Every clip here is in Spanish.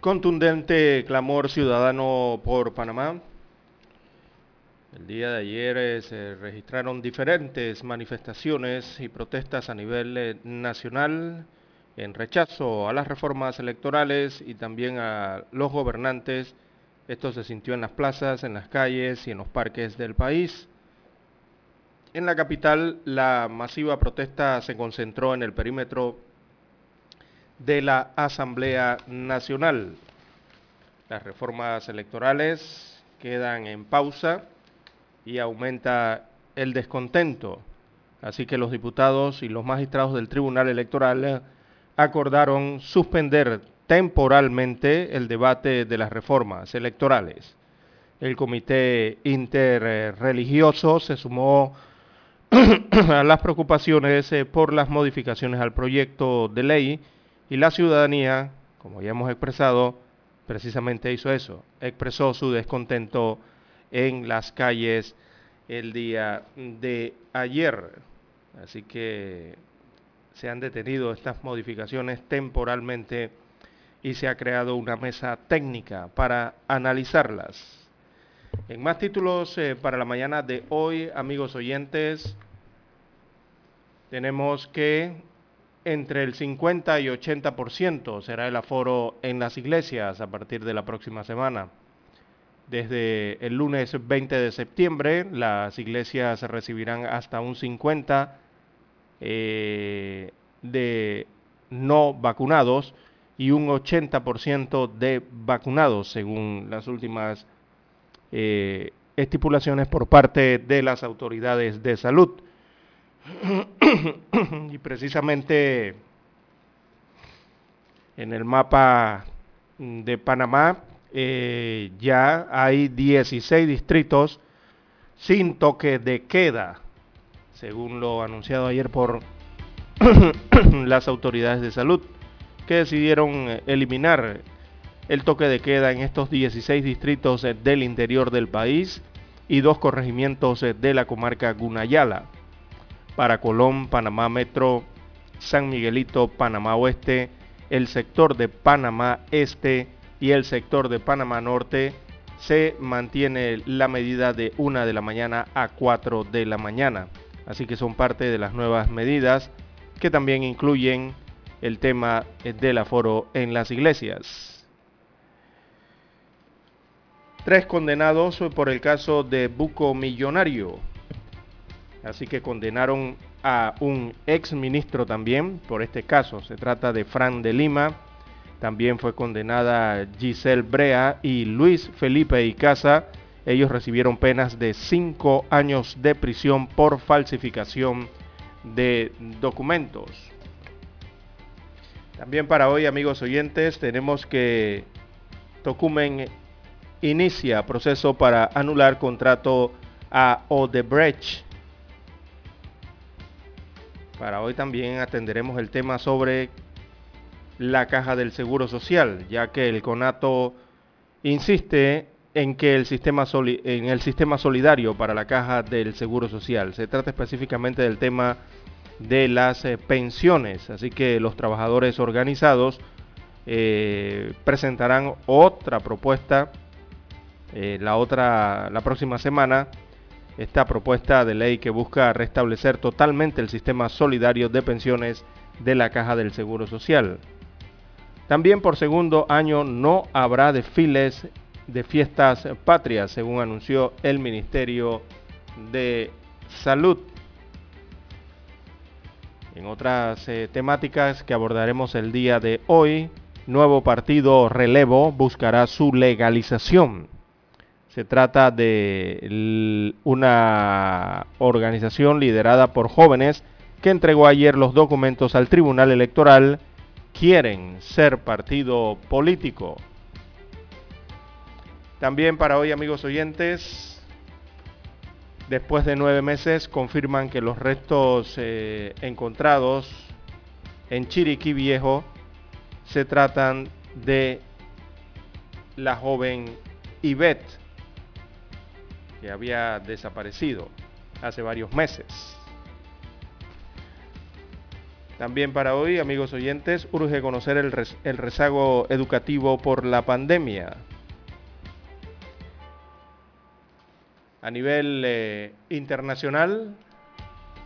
Contundente clamor ciudadano por Panamá. El día de ayer eh, se registraron diferentes manifestaciones y protestas a nivel eh, nacional en rechazo a las reformas electorales y también a los gobernantes. Esto se sintió en las plazas, en las calles y en los parques del país. En la capital, la masiva protesta se concentró en el perímetro de la Asamblea Nacional. Las reformas electorales quedan en pausa y aumenta el descontento. Así que los diputados y los magistrados del Tribunal Electoral acordaron suspender temporalmente el debate de las reformas electorales. El comité interreligioso se sumó a las preocupaciones eh, por las modificaciones al proyecto de ley y la ciudadanía, como ya hemos expresado, precisamente hizo eso, expresó su descontento en las calles el día de ayer. Así que se han detenido estas modificaciones temporalmente y se ha creado una mesa técnica para analizarlas. En más títulos eh, para la mañana de hoy, amigos oyentes, tenemos que entre el 50 y 80% será el aforo en las iglesias a partir de la próxima semana. Desde el lunes 20 de septiembre, las iglesias recibirán hasta un 50 eh, de no vacunados y un 80% de vacunados, según las últimas eh, estipulaciones por parte de las autoridades de salud. y precisamente en el mapa de Panamá eh, ya hay 16 distritos sin toque de queda, según lo anunciado ayer por las autoridades de salud, que decidieron eliminar el toque de queda en estos 16 distritos del interior del país y dos corregimientos de la comarca Gunayala para Colón, Panamá Metro, San Miguelito, Panamá Oeste, el sector de Panamá Este y el sector de Panamá Norte se mantiene la medida de 1 de la mañana a 4 de la mañana. Así que son parte de las nuevas medidas que también incluyen el tema del aforo en las iglesias. Tres condenados por el caso de Buco Millonario. Así que condenaron a un ex ministro también por este caso. Se trata de Fran de Lima. También fue condenada Giselle Brea y Luis Felipe Icaza. Ellos recibieron penas de cinco años de prisión por falsificación de documentos. También para hoy, amigos oyentes, tenemos que Tocumen inicia proceso para anular contrato a Odebrecht para hoy también atenderemos el tema sobre la caja del Seguro Social, ya que el CONATO insiste en que el sistema en el sistema solidario para la caja del Seguro Social. Se trata específicamente del tema de las eh, pensiones, así que los trabajadores organizados eh, presentarán otra propuesta eh, la otra la próxima semana esta propuesta de ley que busca restablecer totalmente el sistema solidario de pensiones de la Caja del Seguro Social. También por segundo año no habrá desfiles de fiestas patrias, según anunció el Ministerio de Salud. En otras eh, temáticas que abordaremos el día de hoy, nuevo partido Relevo buscará su legalización. Se trata de una organización liderada por jóvenes que entregó ayer los documentos al Tribunal Electoral. Quieren ser partido político. También para hoy, amigos oyentes, después de nueve meses confirman que los restos eh, encontrados en Chiriquí Viejo se tratan de la joven Ivette, que había desaparecido hace varios meses. También para hoy, amigos oyentes, urge conocer el, rezago educativo por la pandemia. A nivel eh, internacional,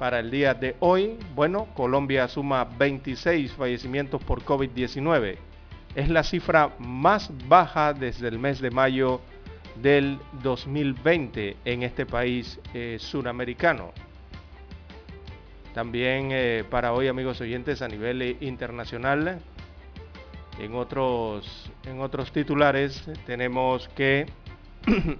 para el día de hoy, bueno, Colombia suma 26 fallecimientos por COVID-19. Es la cifra más baja desde el mes de mayo del 2020 en este país eh, suramericano. También eh, para hoy, amigos oyentes, a nivel internacional, en otros, en otros titulares tenemos que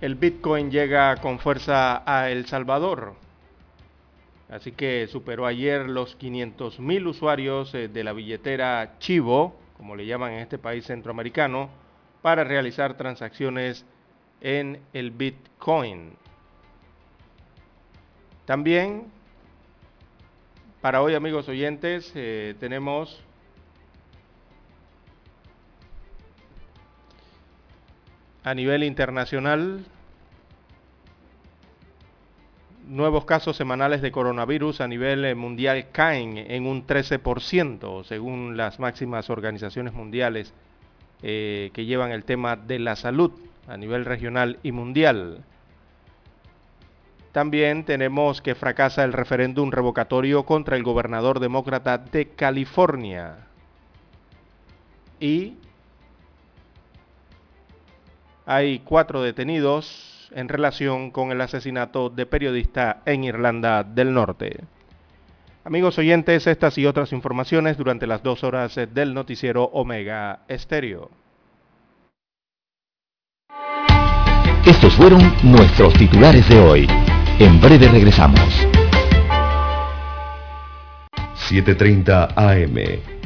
el Bitcoin llega con fuerza a El Salvador. Así que superó ayer los 500 mil usuarios eh, de la billetera Chivo, como le llaman en este país centroamericano, para realizar transacciones en el Bitcoin. También, para hoy amigos oyentes, eh, tenemos a nivel internacional, nuevos casos semanales de coronavirus a nivel eh, mundial caen en un 13%, según las máximas organizaciones mundiales eh, que llevan el tema de la salud a nivel regional y mundial. También tenemos que fracasa el referéndum revocatorio contra el gobernador demócrata de California. Y hay cuatro detenidos en relación con el asesinato de periodista en Irlanda del Norte. Amigos oyentes, estas y otras informaciones durante las dos horas del noticiero Omega Estéreo. Estos fueron nuestros titulares de hoy. En breve regresamos. 7.30 AM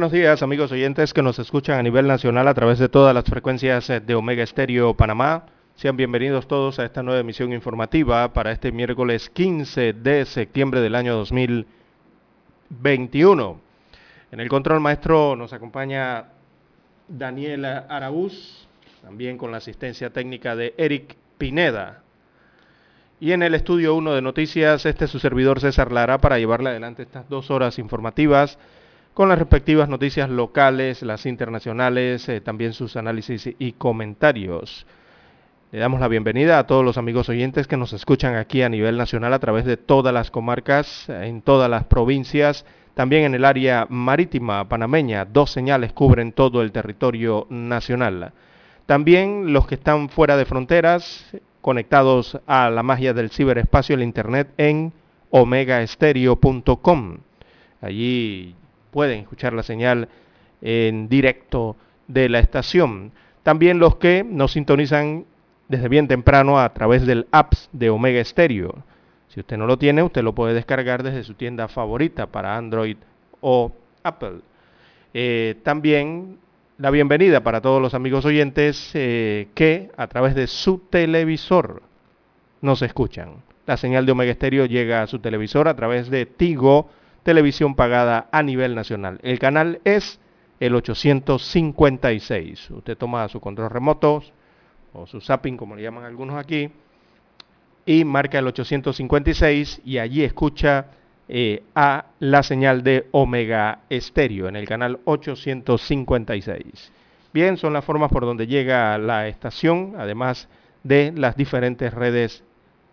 Buenos días amigos oyentes que nos escuchan a nivel nacional a través de todas las frecuencias eh, de Omega Estéreo Panamá. Sean bienvenidos todos a esta nueva emisión informativa para este miércoles 15 de septiembre del año 2021. En el control maestro nos acompaña Daniel Araúz, también con la asistencia técnica de Eric Pineda. Y en el estudio 1 de noticias, este es su servidor César Lara para llevarle adelante estas dos horas informativas con las respectivas noticias locales, las internacionales, eh, también sus análisis y comentarios. Le damos la bienvenida a todos los amigos oyentes que nos escuchan aquí a nivel nacional a través de todas las comarcas, en todas las provincias, también en el área marítima panameña. Dos señales cubren todo el territorio nacional. También los que están fuera de fronteras, conectados a la magia del ciberespacio, el Internet en omegaestereo.com. Allí pueden escuchar la señal en directo de la estación. También los que nos sintonizan desde bien temprano a través del apps de Omega Stereo. Si usted no lo tiene, usted lo puede descargar desde su tienda favorita para Android o Apple. Eh, también la bienvenida para todos los amigos oyentes eh, que a través de su televisor nos escuchan. La señal de Omega Stereo llega a su televisor a través de Tigo, televisión pagada a nivel nacional. El canal es el 856. Usted toma su control remoto o su zapping, como le llaman algunos aquí, y marca el 856 y allí escucha eh, a la señal de Omega Estéreo en el canal 856. Bien, son las formas por donde llega la estación, además de las diferentes redes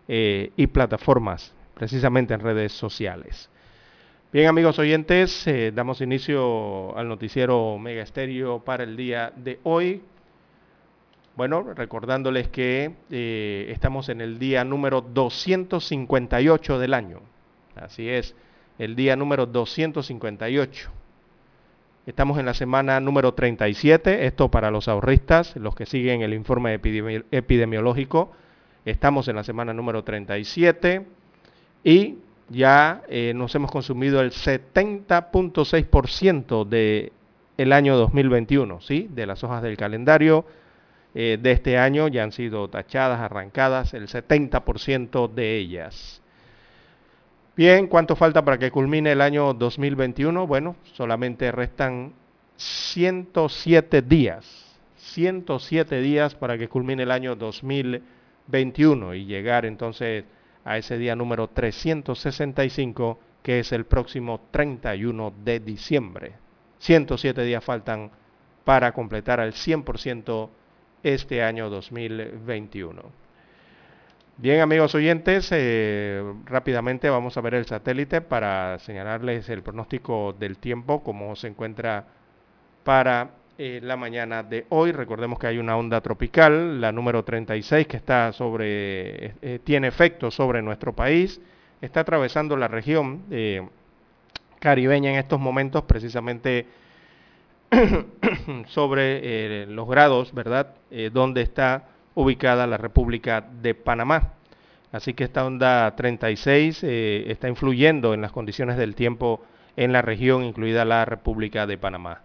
eh, y plataformas, precisamente en redes sociales. Bien, amigos oyentes, eh, damos inicio al noticiero Omega Estéreo para el día de hoy. Bueno, recordándoles que eh, estamos en el día número 258 del año. Así es, el día número 258. Estamos en la semana número 37, esto para los ahorristas, los que siguen el informe epidemiológico. Estamos en la semana número 37 y ya eh, nos hemos consumido el 70.6% del el año 2021, ¿sí? De las hojas del calendario eh, de este año ya han sido tachadas, arrancadas, el 70% de ellas. Bien, ¿cuánto falta para que culmine el año 2021? Bueno, solamente restan 107 días, 107 días para que culmine el año 2021 y llegar entonces a ese día número 365, que es el próximo 31 de diciembre. 107 días faltan para completar al 100% este año 2021. Bien amigos oyentes, eh, rápidamente vamos a ver el satélite para señalarles el pronóstico del tiempo, como se encuentra para eh, la mañana de hoy. Recordemos que hay una onda tropical, la número 36, que está sobre, eh, tiene efecto sobre nuestro país, está atravesando la región caribeña en estos momentos, precisamente sobre eh, los grados, ¿verdad?, eh, donde está ubicada la República de Panamá. Así que esta onda 36 eh, está influyendo en las condiciones del tiempo en la región, incluida la República de Panamá.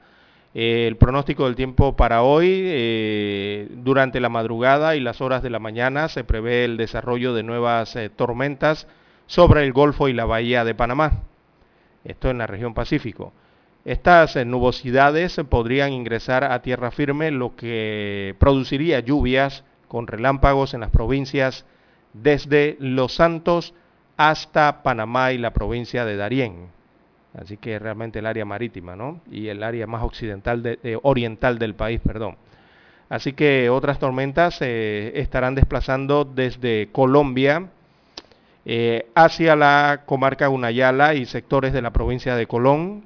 El pronóstico del tiempo para hoy, durante la madrugada y las horas de la mañana, se prevé el desarrollo de nuevas tormentas sobre el Golfo y la Bahía de Panamá. Esto en la región Pacífico. Estas eh, nubosidades podrían ingresar a tierra firme, lo que produciría lluvias con relámpagos en las provincias desde Los Santos hasta Panamá y la provincia de Darién. Así que realmente el área marítima, ¿no? Y el área más occidental, de, oriental del país, perdón. Así que otras tormentas eh, estarán desplazando desde Colombia eh, hacia la comarca Unayala y sectores de la provincia de Colón,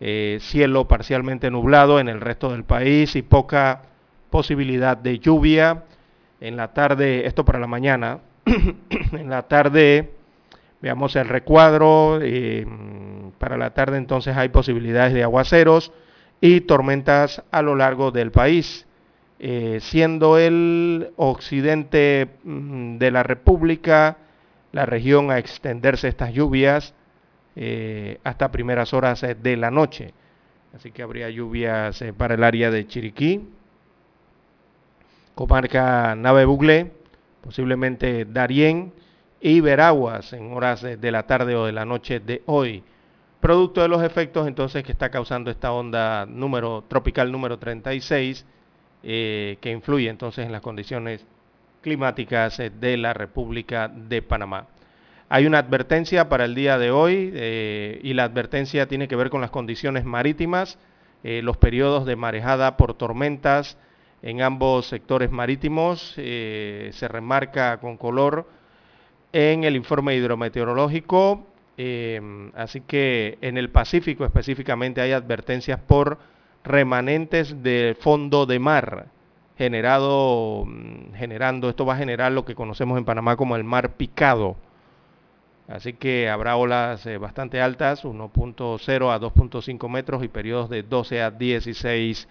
eh, cielo parcialmente nublado en el resto del país y poca posibilidad de lluvia. En la tarde, esto para la mañana, en la tarde veamos el recuadro, eh, para la tarde entonces hay posibilidades de aguaceros y tormentas a lo largo del país, eh, siendo el occidente mm, de la República la región a extenderse estas lluvias eh, hasta primeras horas eh, de la noche. Así que habría lluvias para el área de Chiriquí, comarca Nave Buglé, posiblemente Darién y Veraguas en horas de la tarde o de la noche de hoy. Producto de los efectos entonces que está causando esta onda número tropical número 36, que influye entonces en las condiciones climáticas de la República de Panamá. Hay una advertencia para el día de hoy eh, y la advertencia tiene que ver con las condiciones marítimas, eh, los periodos de marejada por tormentas en ambos sectores marítimos. Eh, se remarca con color en el informe hidrometeorológico. así que en el Pacífico específicamente hay advertencias por remanentes de fondo de mar generado, mm, generando, esto va a generar lo que conocemos en Panamá como el mar picado. Así que habrá olas eh, bastante altas, 1.0 a 2.5 metros y periodos de 12 a 16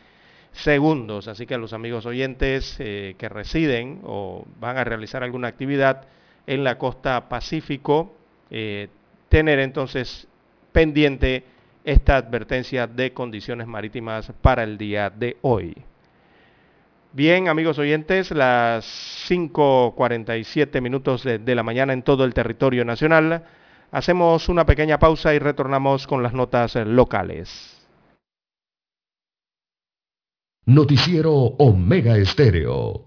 segundos. Así que a los amigos oyentes eh, que residen o van a realizar alguna actividad en la costa Pacífico, eh, tener entonces pendiente esta advertencia de condiciones marítimas para el día de hoy. Bien, amigos oyentes, las 5.47 minutos de, de, la mañana en todo el territorio nacional. Hacemos una pequeña pausa y retornamos con las notas locales. Noticiero Omega Estéreo.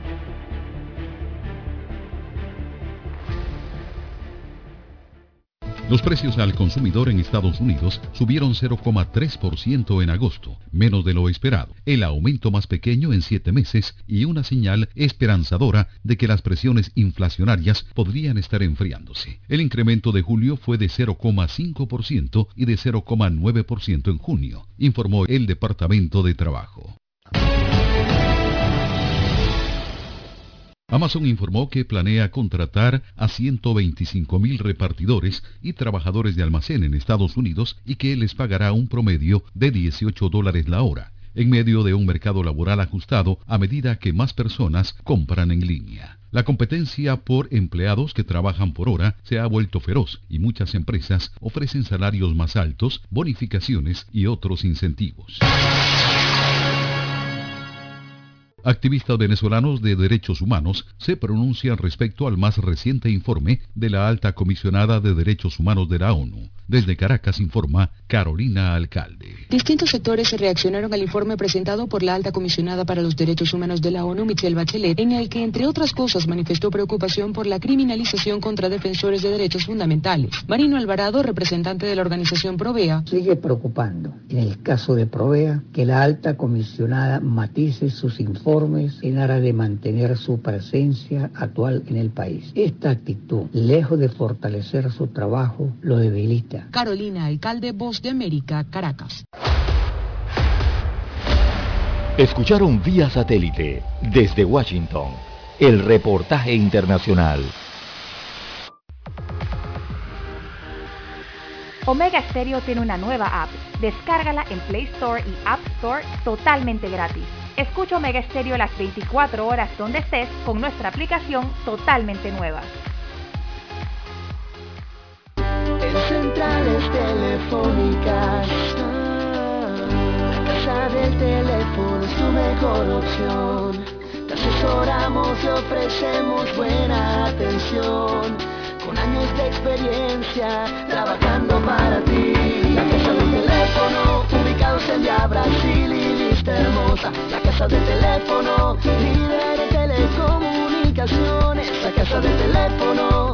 Los precios al consumidor en Estados Unidos subieron 0,3% en agosto, menos de lo esperado, el aumento más pequeño en siete meses y una señal esperanzadora de que las presiones inflacionarias podrían estar enfriándose. El incremento de julio fue de 0,5% y de 0,9% en junio, informó el Departamento de Trabajo. Amazon informó que planea contratar a 125 mil repartidores y trabajadores de almacén en Estados Unidos y que les pagará un promedio de 18 dólares la hora, en medio de un mercado laboral ajustado a medida que más personas compran en línea. La competencia por empleados que trabajan por hora se ha vuelto feroz y muchas empresas ofrecen salarios más altos, bonificaciones y otros incentivos. Activistas venezolanos de derechos humanos se pronuncian respecto al más reciente informe de la alta comisionada de derechos humanos de la ONU. Desde Caracas informa Carolina Alcalde. Distintos sectores reaccionaron al informe presentado por la alta comisionada para los derechos humanos de la ONU, Michelle Bachelet, en el que, entre otras cosas, manifestó preocupación por la criminalización contra defensores de derechos fundamentales. Marino Alvarado, representante de la organización Provea, sigue preocupando, en el caso de Provea, que la alta comisionada matice sus informes en aras de mantener su presencia actual en el país. Esta actitud, lejos de fortalecer su trabajo, lo debilita Carolina Alcalde, Voz de América, Caracas. Escucharon vía satélite desde Washington el reportaje internacional. Omega Stereo tiene una nueva app. Descárgala en Play Store y App Store totalmente gratis. Escucha Omega Stereo las 24 horas donde estés con nuestra aplicación totalmente nueva. Centrales telefónicas. La casa del teléfono es tu mejor opción. Te asesoramos y ofrecemos buena atención. Con años de experiencia trabajando para ti. La casa del teléfono, ubicados en Via Brasil y lista hermosa. La casa del teléfono, líder en telecomunicaciones. La casa del teléfono,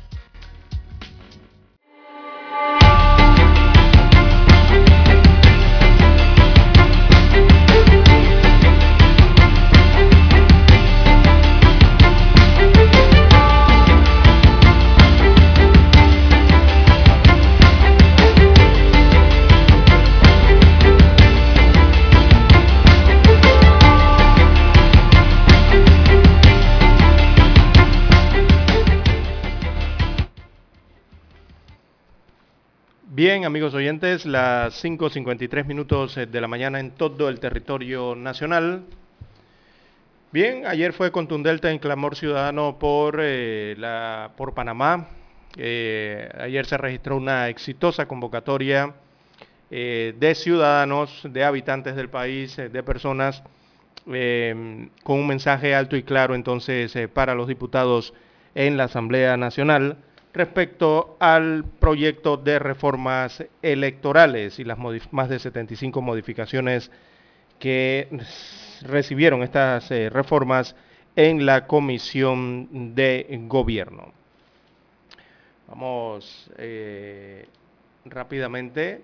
Bien, amigos oyentes, las 5.53 minutos de la mañana en todo el territorio nacional. Bien, ayer fue contundente en clamor ciudadano por, eh, la, por Panamá. Eh, ayer se registró una exitosa convocatoria eh, de ciudadanos, de habitantes del país, de personas, con un mensaje alto y claro entonces para los diputados en la Asamblea Nacional respecto al proyecto de reformas electorales y las más de 75 modificaciones que recibieron estas eh, reformas en la Comisión de Gobierno. Vamos eh, rápidamente.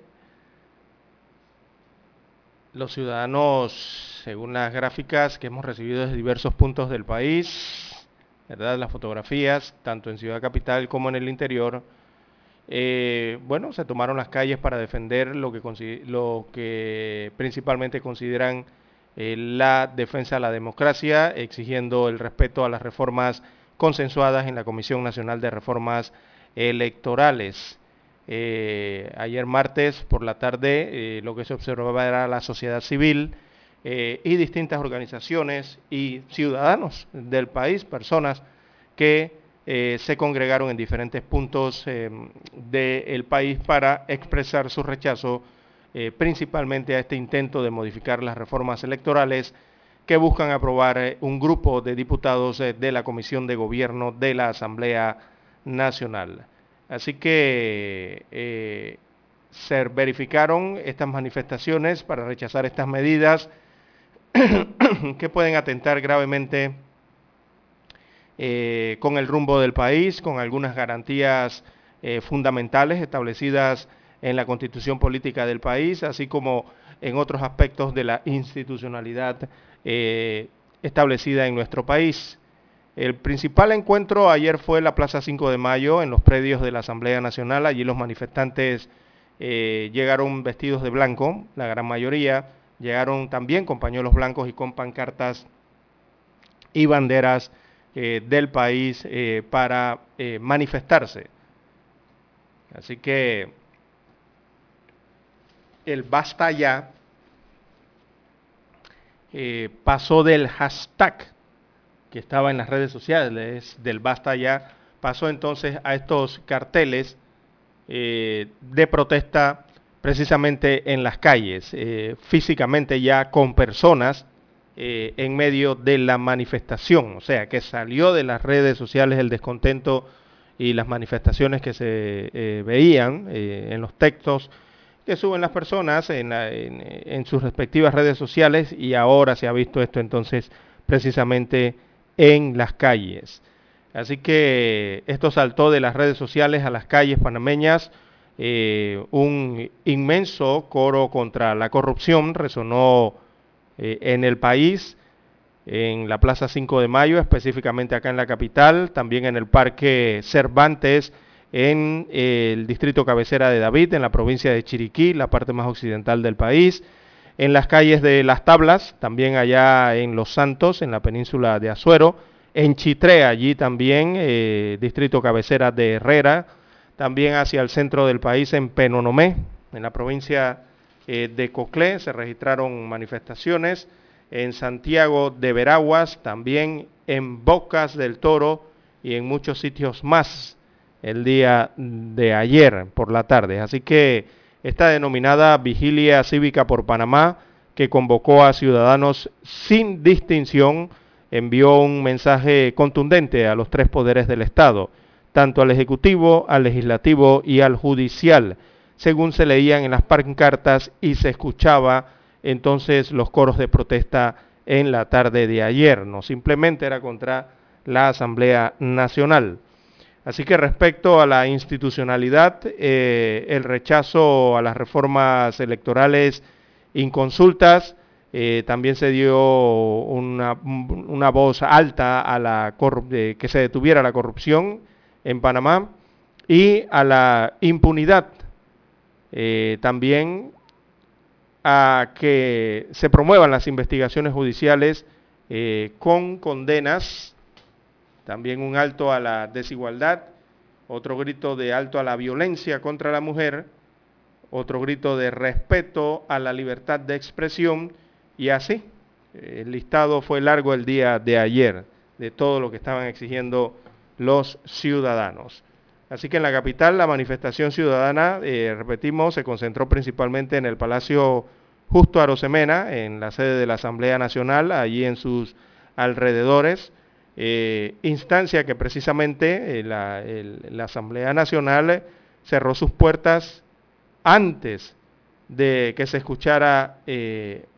Los ciudadanos, según las gráficas que hemos recibido desde diversos puntos del país, las fotografías, tanto en Ciudad Capital como en el interior, eh, bueno, se tomaron las calles para defender lo que, lo que principalmente consideran eh, la defensa de la democracia, exigiendo el respeto a las reformas consensuadas en la Comisión Nacional de Reformas Electorales. Eh, ayer martes por la tarde lo que se observaba era la sociedad civil y distintas organizaciones y ciudadanos del país, personas que eh, se congregaron en diferentes puntos eh, del país para expresar su rechazo eh, principalmente a este intento de modificar las reformas electorales que buscan aprobar un grupo de diputados de la Comisión de Gobierno de la Asamblea Nacional. Así que se verificaron estas manifestaciones para rechazar estas medidas que pueden atentar gravemente eh, con el rumbo del país, con algunas garantías eh, fundamentales establecidas en la constitución política del país, así como en otros aspectos de la institucionalidad eh, establecida en nuestro país. El principal encuentro ayer fue la Plaza 5 de Mayo, en los predios de la Asamblea Nacional. Allí los manifestantes llegaron vestidos de blanco, la gran mayoría. Llegaron también con pañuelos blancos y con pancartas y banderas eh, del país eh, para eh, manifestarse. Así que el basta ya pasó del hashtag que estaba en las redes sociales, del basta ya, pasó entonces a estos carteles de protesta precisamente en las calles, físicamente ya con personas eh, en medio de la manifestación, o sea, que salió de las redes sociales el descontento y las manifestaciones que se eh, veían eh, en los textos que suben las personas en, en, sus respectivas redes sociales y ahora se ha visto esto entonces precisamente en las calles. Así que esto saltó de las redes sociales a las calles panameñas. Un inmenso coro contra la corrupción resonó eh, en el país, en la Plaza 5 de Mayo, específicamente acá en la capital, también en el Parque Cervantes, en el distrito cabecera de David, en la provincia de Chiriquí, la parte más occidental del país, en las calles de Las Tablas, también allá en Los Santos, en la península de Azuero, en Chitré, allí también, eh, distrito cabecera de Herrera, también hacia el centro del país, en Penonomé, en la provincia eh, de Coclé se registraron manifestaciones, en Santiago de Veraguas, también en Bocas del Toro y en muchos sitios más el día de ayer por la tarde. Así que esta denominada Vigilia Cívica por Panamá, que convocó a ciudadanos sin distinción, envió un mensaje contundente a los tres poderes del Estado, tanto al Ejecutivo, al Legislativo y al Judicial según se leían en las pancartas y se escuchaba entonces los coros de protesta en la tarde de ayer. No simplemente era contra la Asamblea Nacional. Así que respecto a la institucionalidad, eh, el rechazo a las reformas electorales inconsultas, eh, también se dio una, voz alta a la eh, que se detuviera la corrupción en Panamá y a la impunidad eh, también a que se promuevan las investigaciones judiciales eh, con condenas, también un alto a la desigualdad, otro grito de alto a la violencia contra la mujer otro grito de respeto a la libertad de expresión y así. El listado fue largo el día de ayer de todo lo que estaban exigiendo los ciudadanos. Así que en la capital la manifestación ciudadana, eh, repetimos, se concentró principalmente en el Palacio Justo Arosemena, en la sede de la Asamblea Nacional, allí en sus alrededores, eh, instancia que precisamente eh, la, Asamblea Nacional cerró sus puertas antes de que se escuchara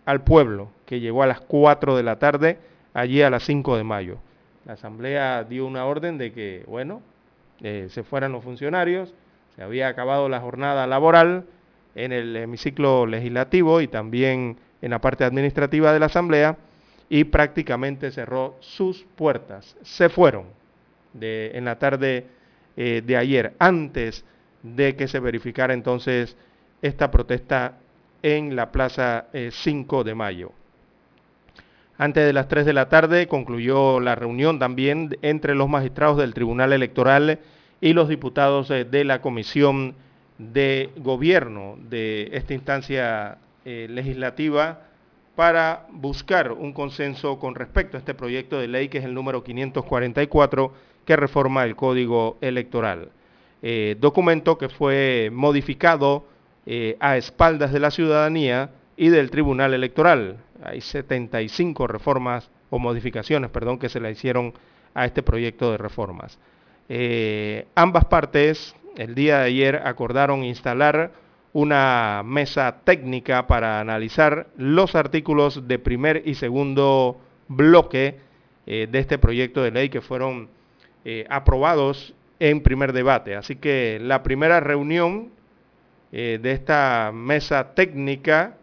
al pueblo, que llegó a las 4 de la tarde, allí a las 5 de mayo. La Asamblea dio una orden de que, bueno, eh, se fueran los funcionarios, se había acabado la jornada laboral en el hemiciclo legislativo y también en la parte administrativa de la Asamblea y prácticamente cerró sus puertas. Se fueron de, en la tarde eh, de ayer, antes de que se verificara entonces esta protesta en la Plaza 5 eh, de Mayo. Antes de las 3 de la tarde concluyó la reunión también entre los magistrados del Tribunal Electoral y los diputados eh, de la Comisión de Gobierno de esta instancia eh, legislativa para buscar un consenso con respecto a este proyecto de ley que es el número 544 que reforma el Código Electoral. Eh, documento que fue modificado a espaldas de la ciudadanía y del Tribunal Electoral hay 75 reformas o modificaciones, perdón, que se le hicieron a este proyecto de reformas. Eh, ambas partes el día de ayer acordaron instalar una mesa técnica para analizar los artículos de primer y segundo bloque eh, de este proyecto de ley que fueron eh, aprobados en primer debate. Así que la primera reunión de esta mesa técnica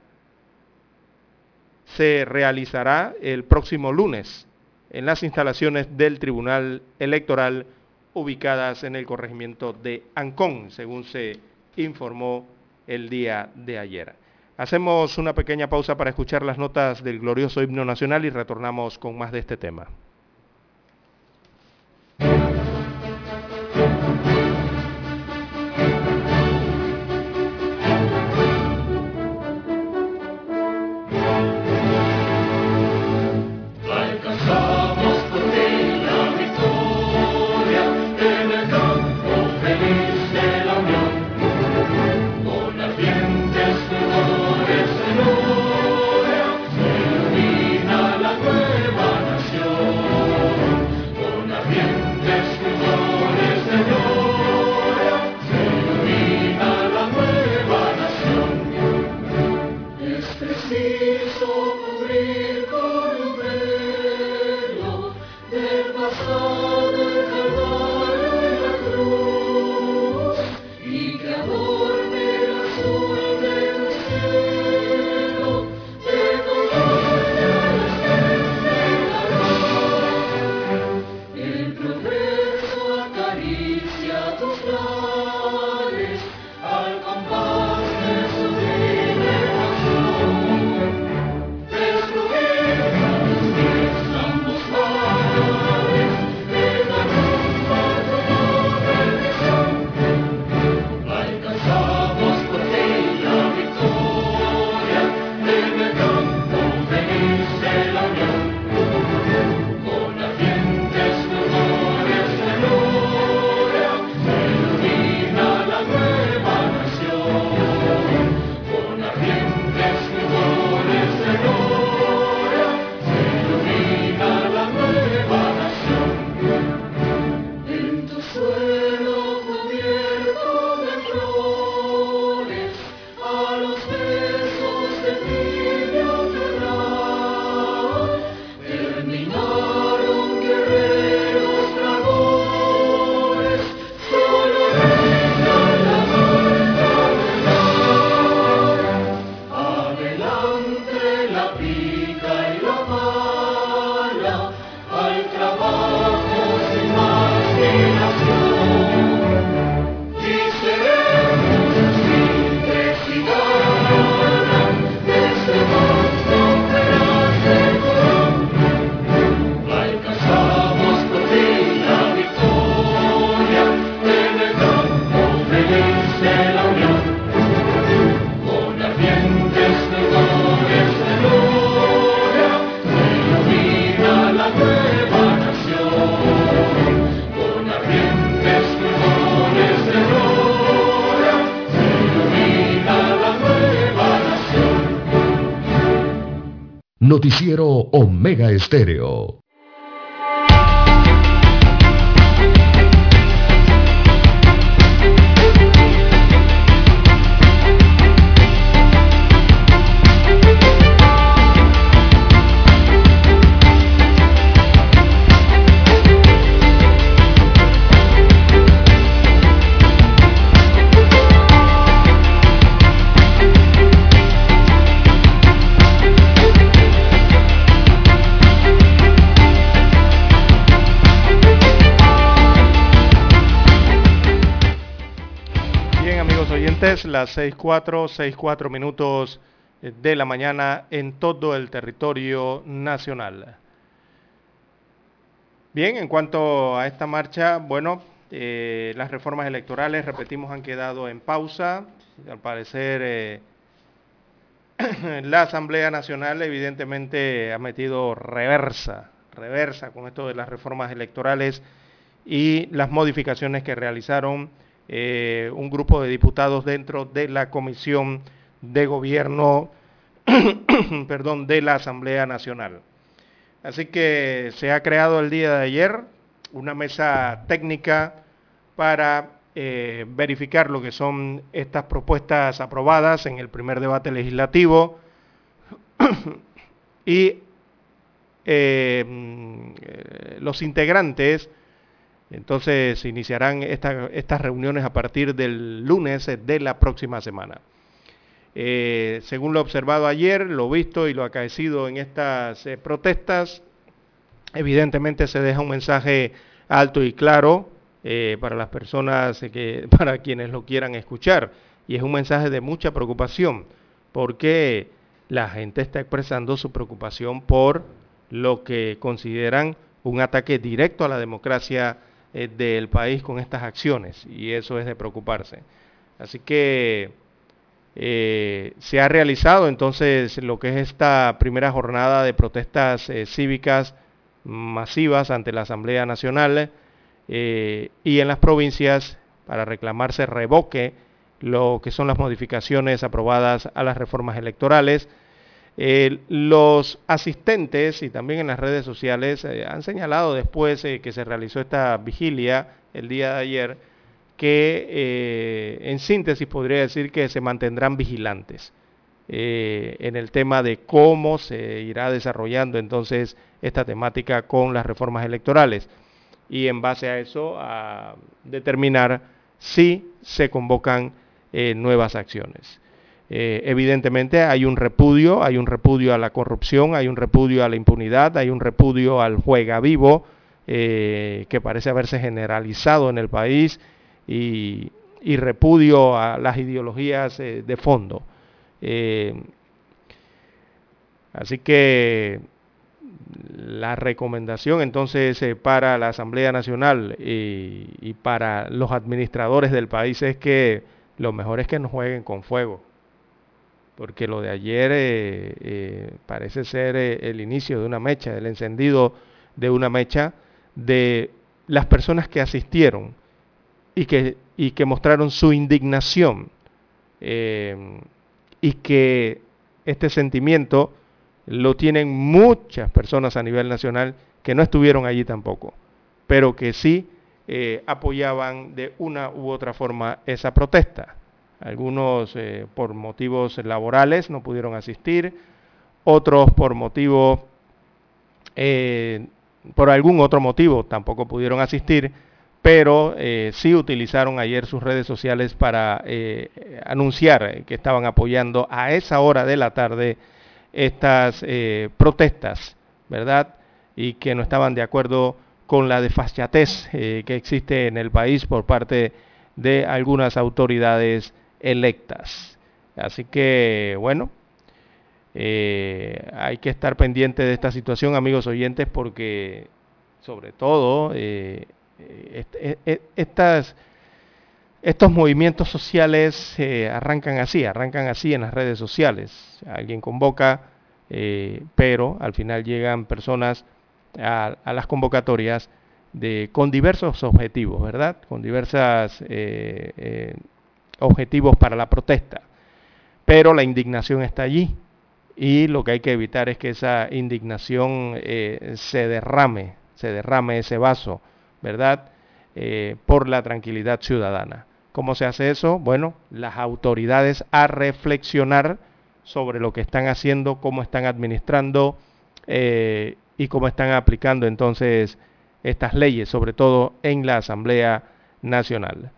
se realizará el próximo lunes en las instalaciones del Tribunal Electoral ubicadas en el corregimiento de Ancón, según se informó el día de ayer. Hacemos una pequeña pausa para escuchar las notas del glorioso himno nacional y retornamos con más de este tema. Omega Estéreo. Las 6.4, 6.4 minutos de la mañana en todo el territorio nacional. Bien, en cuanto a esta marcha, bueno, eh, las reformas electorales, repetimos, han quedado en pausa. Al parecer, eh, la Asamblea Nacional evidentemente ha metido reversa, reversa con esto de las reformas electorales y las modificaciones que realizaron eh, un grupo de diputados dentro de la Comisión de Gobierno perdón, de la Asamblea Nacional. Así que se ha creado el día de ayer una mesa técnica para eh, verificar lo que son estas propuestas aprobadas en el primer debate legislativo y eh, mm, los integrantes entonces se iniciarán estas reuniones a partir del lunes de la próxima semana. Eh, según lo observado ayer, lo visto y lo acaecido en estas eh, protestas, evidentemente se deja un mensaje alto y claro eh, para las personas, que, para quienes lo quieran escuchar. Y es un mensaje de mucha preocupación, porque la gente está expresando su preocupación por lo que consideran un ataque directo a la democracia eh, del país con estas acciones y eso es de preocuparse. Así que eh, se ha realizado entonces lo que es esta primera jornada de protestas eh, cívicas masivas ante la Asamblea Nacional y en las provincias para reclamarse revoque lo que son las modificaciones aprobadas a las reformas electorales eh, los asistentes y también en las redes sociales eh, han señalado después eh, que se realizó esta vigilia el día de ayer que en síntesis podría decir que se mantendrán vigilantes en el tema de cómo se irá desarrollando entonces esta temática con las reformas electorales y en base a eso a determinar si se convocan nuevas acciones. Eh, evidentemente hay un repudio, hay un repudio a la corrupción, hay un repudio a la impunidad, hay un repudio al juega vivo eh, que parece haberse generalizado en el país y, repudio a las ideologías eh, de fondo. así que la recomendación entonces para la Asamblea Nacional y para los administradores del país es que lo mejor es que no jueguen con fuego porque lo de ayer eh, eh, parece ser eh, el inicio de una mecha, el encendido de una mecha de las personas que asistieron y que, y que mostraron su indignación y que este sentimiento lo tienen muchas personas a nivel nacional que no estuvieron allí tampoco, pero que sí apoyaban de una u otra forma esa protesta. Algunos eh, por motivos laborales no pudieron asistir, otros por motivo, eh, por algún otro motivo tampoco pudieron asistir, pero eh, sí utilizaron ayer sus redes sociales para anunciar que estaban apoyando a esa hora de la tarde estas protestas, ¿verdad? Y que no estaban de acuerdo con la desfachatez que existe en el país por parte de algunas autoridades electas. Así que, bueno, eh, hay que estar pendiente de esta situación, amigos oyentes, porque sobre todo eh, eh, estas, estos movimientos sociales arrancan así, arrancan así en las redes sociales. Alguien convoca, pero al final llegan personas a, las convocatorias de, con diversos objetivos, ¿verdad? Con diversas objetivos para la protesta. Pero la indignación está allí y lo que hay que evitar es que esa indignación eh, se derrame, se derrame ese vaso, ¿verdad? Eh, por la tranquilidad ciudadana. ¿Cómo se hace eso? Bueno, las autoridades a reflexionar sobre lo que están haciendo, cómo están administrando eh, y cómo están aplicando entonces estas leyes, sobre todo en la Asamblea Nacional.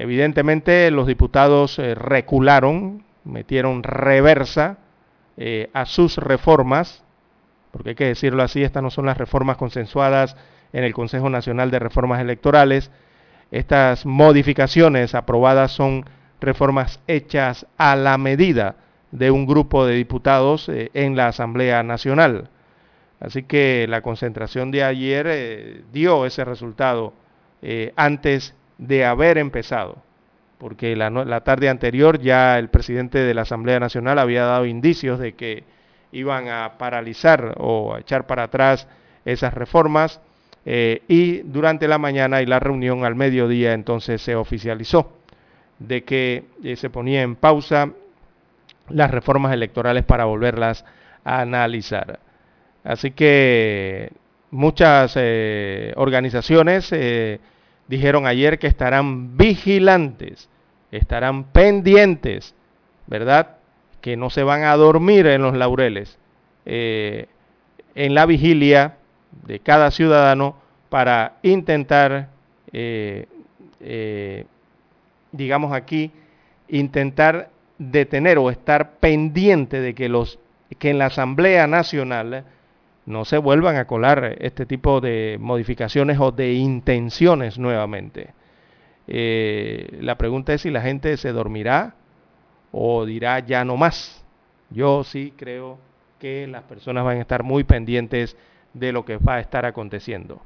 Evidentemente los diputados recularon, metieron reversa, eh, a sus reformas, porque hay que decirlo así, estas no son las reformas consensuadas en el Consejo Nacional de Reformas Electorales. Estas modificaciones aprobadas son reformas hechas a la medida de un grupo de diputados eh, en la Asamblea Nacional. Así que la concentración de ayer eh, dio ese resultado antes de haber empezado porque la, tarde anterior ya el presidente de la Asamblea Nacional había dado indicios de que iban a paralizar o a echar para atrás esas reformas eh, y durante la mañana y la reunión al mediodía entonces se oficializó de que eh, se ponía en pausa las reformas electorales para volverlas a analizar. Así que muchas eh, organizaciones dijeron ayer que estarán vigilantes estarán pendientes, ¿verdad? Que no se van a dormir en los laureles, eh, en la vigilia de cada ciudadano para intentar, eh, eh, digamos aquí, intentar detener o estar pendiente de que los que en la Asamblea Nacional no se vuelvan a colar este tipo de modificaciones o de intenciones nuevamente. Eh, la pregunta es si la gente se dormirá o dirá ya no más. Yo sí creo que las personas van a estar muy pendientes de lo que va a estar aconteciendo.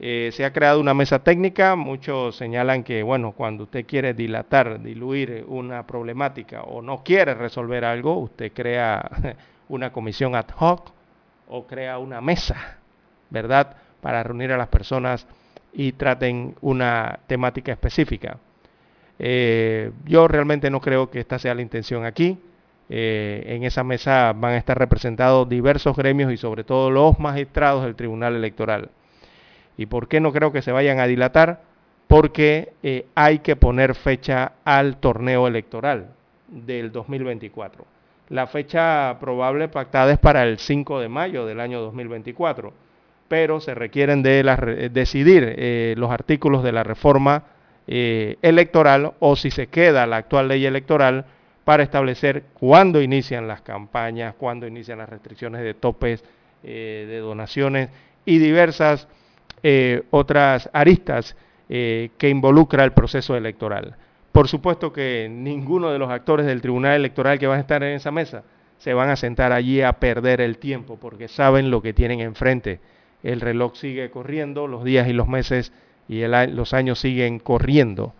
Eh, se ha creado una mesa técnica, muchos señalan que, bueno, cuando usted quiere dilatar, diluir una problemática o no quiere resolver algo, usted crea una comisión ad hoc o crea una mesa, ¿verdad?, para reunir a las personas y traten una temática específica. Eh, yo realmente no creo que esta sea la intención aquí. Eh, en esa mesa van a estar representados diversos gremios y sobre todo los magistrados del Tribunal Electoral. ¿Y por qué no creo que se vayan a dilatar? Porque eh, hay que poner fecha al torneo electoral del 2024. La fecha probable pactada es para el 5 de mayo del año 2024 pero se requieren de decidir eh, los artículos de la reforma eh, electoral o si se queda la actual ley electoral para establecer cuándo inician las campañas, cuándo inician las restricciones de topes eh, de donaciones y diversas otras aristas que involucra el proceso electoral. Por supuesto que ninguno de los actores del Tribunal Electoral que van a estar en esa mesa se van a sentar allí a perder el tiempo porque saben lo que tienen enfrente el reloj sigue corriendo, los días y los meses y los años siguen corriendo.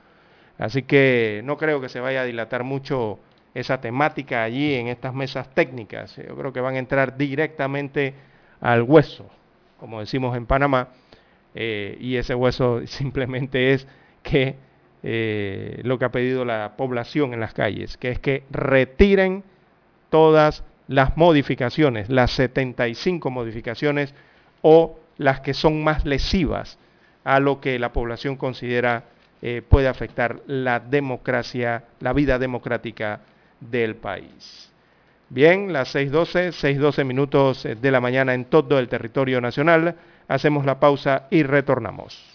Así que no creo que se vaya a dilatar mucho esa temática allí en estas mesas técnicas. Yo creo que van a entrar directamente al hueso, como decimos en Panamá, eh, y ese hueso simplemente es que eh, lo que ha pedido la población en las calles, que es que retiren todas las modificaciones, las 75 modificaciones o las que son más lesivas a lo que la población considera eh, puede afectar la democracia, la vida democrática del país. Bien, las 6.12, 6.12 minutos de la mañana en todo el territorio nacional. Hacemos la pausa y retornamos.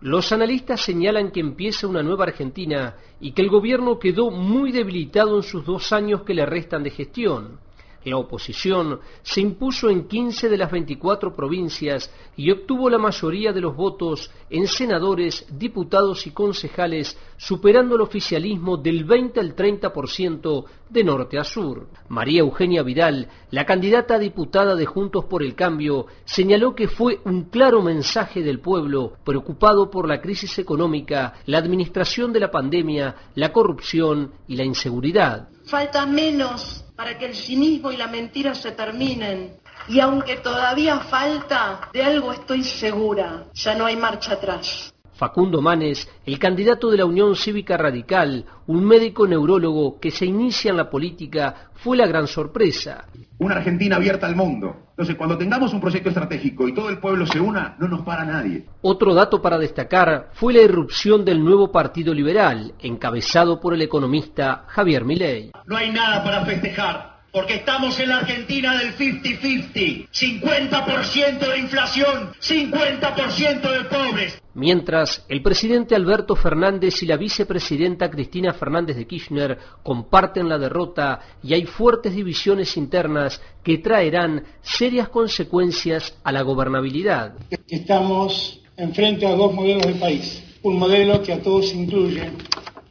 Los analistas señalan que empieza una nueva Argentina y que el gobierno quedó muy debilitado en sus dos años que le restan de gestión. La oposición se impuso en 15 de las 24 provincias y obtuvo la mayoría de los votos en senadores, diputados y concejales, superando el oficialismo del 20 al 30% de norte a sur. María Eugenia Vidal, la candidata a diputada de Juntos por el Cambio, señaló que fue un claro mensaje del pueblo preocupado por la crisis económica, la administración de la pandemia, la corrupción y la inseguridad. Falta menos para que el cinismo y la mentira se terminen. Y aunque todavía falta, de algo estoy segura, ya no hay marcha atrás. Facundo Manes, el candidato de la Unión Cívica Radical, un médico neurólogo que se inicia en la política, fue la gran sorpresa. Una Argentina abierta al mundo. Entonces, cuando tengamos un proyecto estratégico y todo el pueblo se una, no nos para nadie. Otro dato para destacar fue la irrupción del nuevo Partido Liberal, encabezado por el economista Javier Milei. No hay nada para festejar porque estamos en la Argentina del 50-50. 50% de inflación, 50% de pobres. Mientras, el presidente Alberto Fernández y la vicepresidenta Cristina Fernández de Kirchner comparten la derrota y hay fuertes divisiones internas que traerán serias consecuencias a la gobernabilidad. Estamos enfrente a dos modelos de país. Un modelo que a todos incluye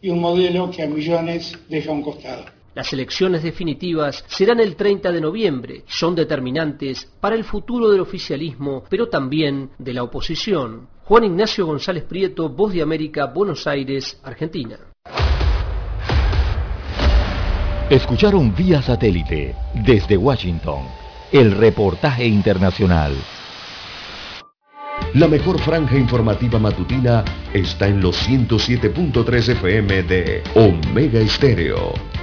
y un modelo que a millones deja a un costado. Las elecciones definitivas serán el 30 de noviembre. Son determinantes para el futuro del oficialismo, pero también de la oposición. Juan Ignacio González Prieto, Voz de América, Buenos Aires, Argentina. Escucharon vía satélite desde Washington el reportaje internacional. La mejor franja informativa matutina está en los 107.3 FM de Omega Estéreo.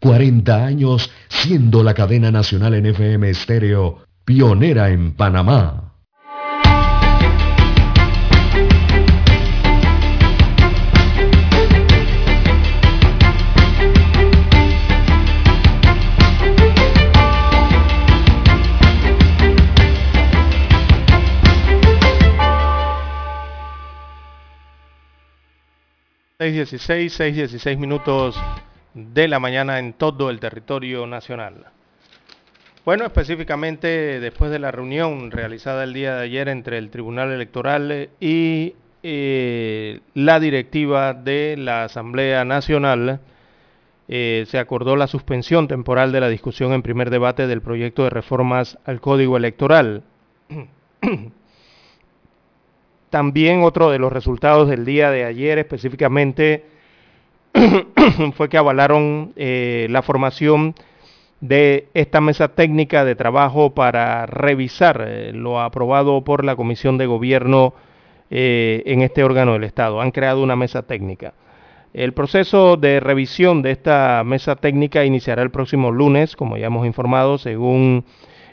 40 años siendo la cadena nacional en FM estéreo pionera en Panamá. Seis dieciséis, seis dieciséis minutos de la mañana en todo el territorio nacional. Bueno, específicamente después de la reunión realizada el día de ayer entre el Tribunal Electoral y eh, la directiva de la Asamblea Nacional, eh, se acordó la suspensión temporal de la discusión en primer debate del proyecto de reformas al Código Electoral. También otro de los resultados del día de ayer específicamente fue que avalaron eh, la formación de esta mesa técnica de trabajo para revisar eh, lo aprobado por la Comisión de Gobierno eh, en este órgano del Estado. Han creado una mesa técnica. El proceso de revisión de esta mesa técnica iniciará el próximo lunes, como ya hemos informado, según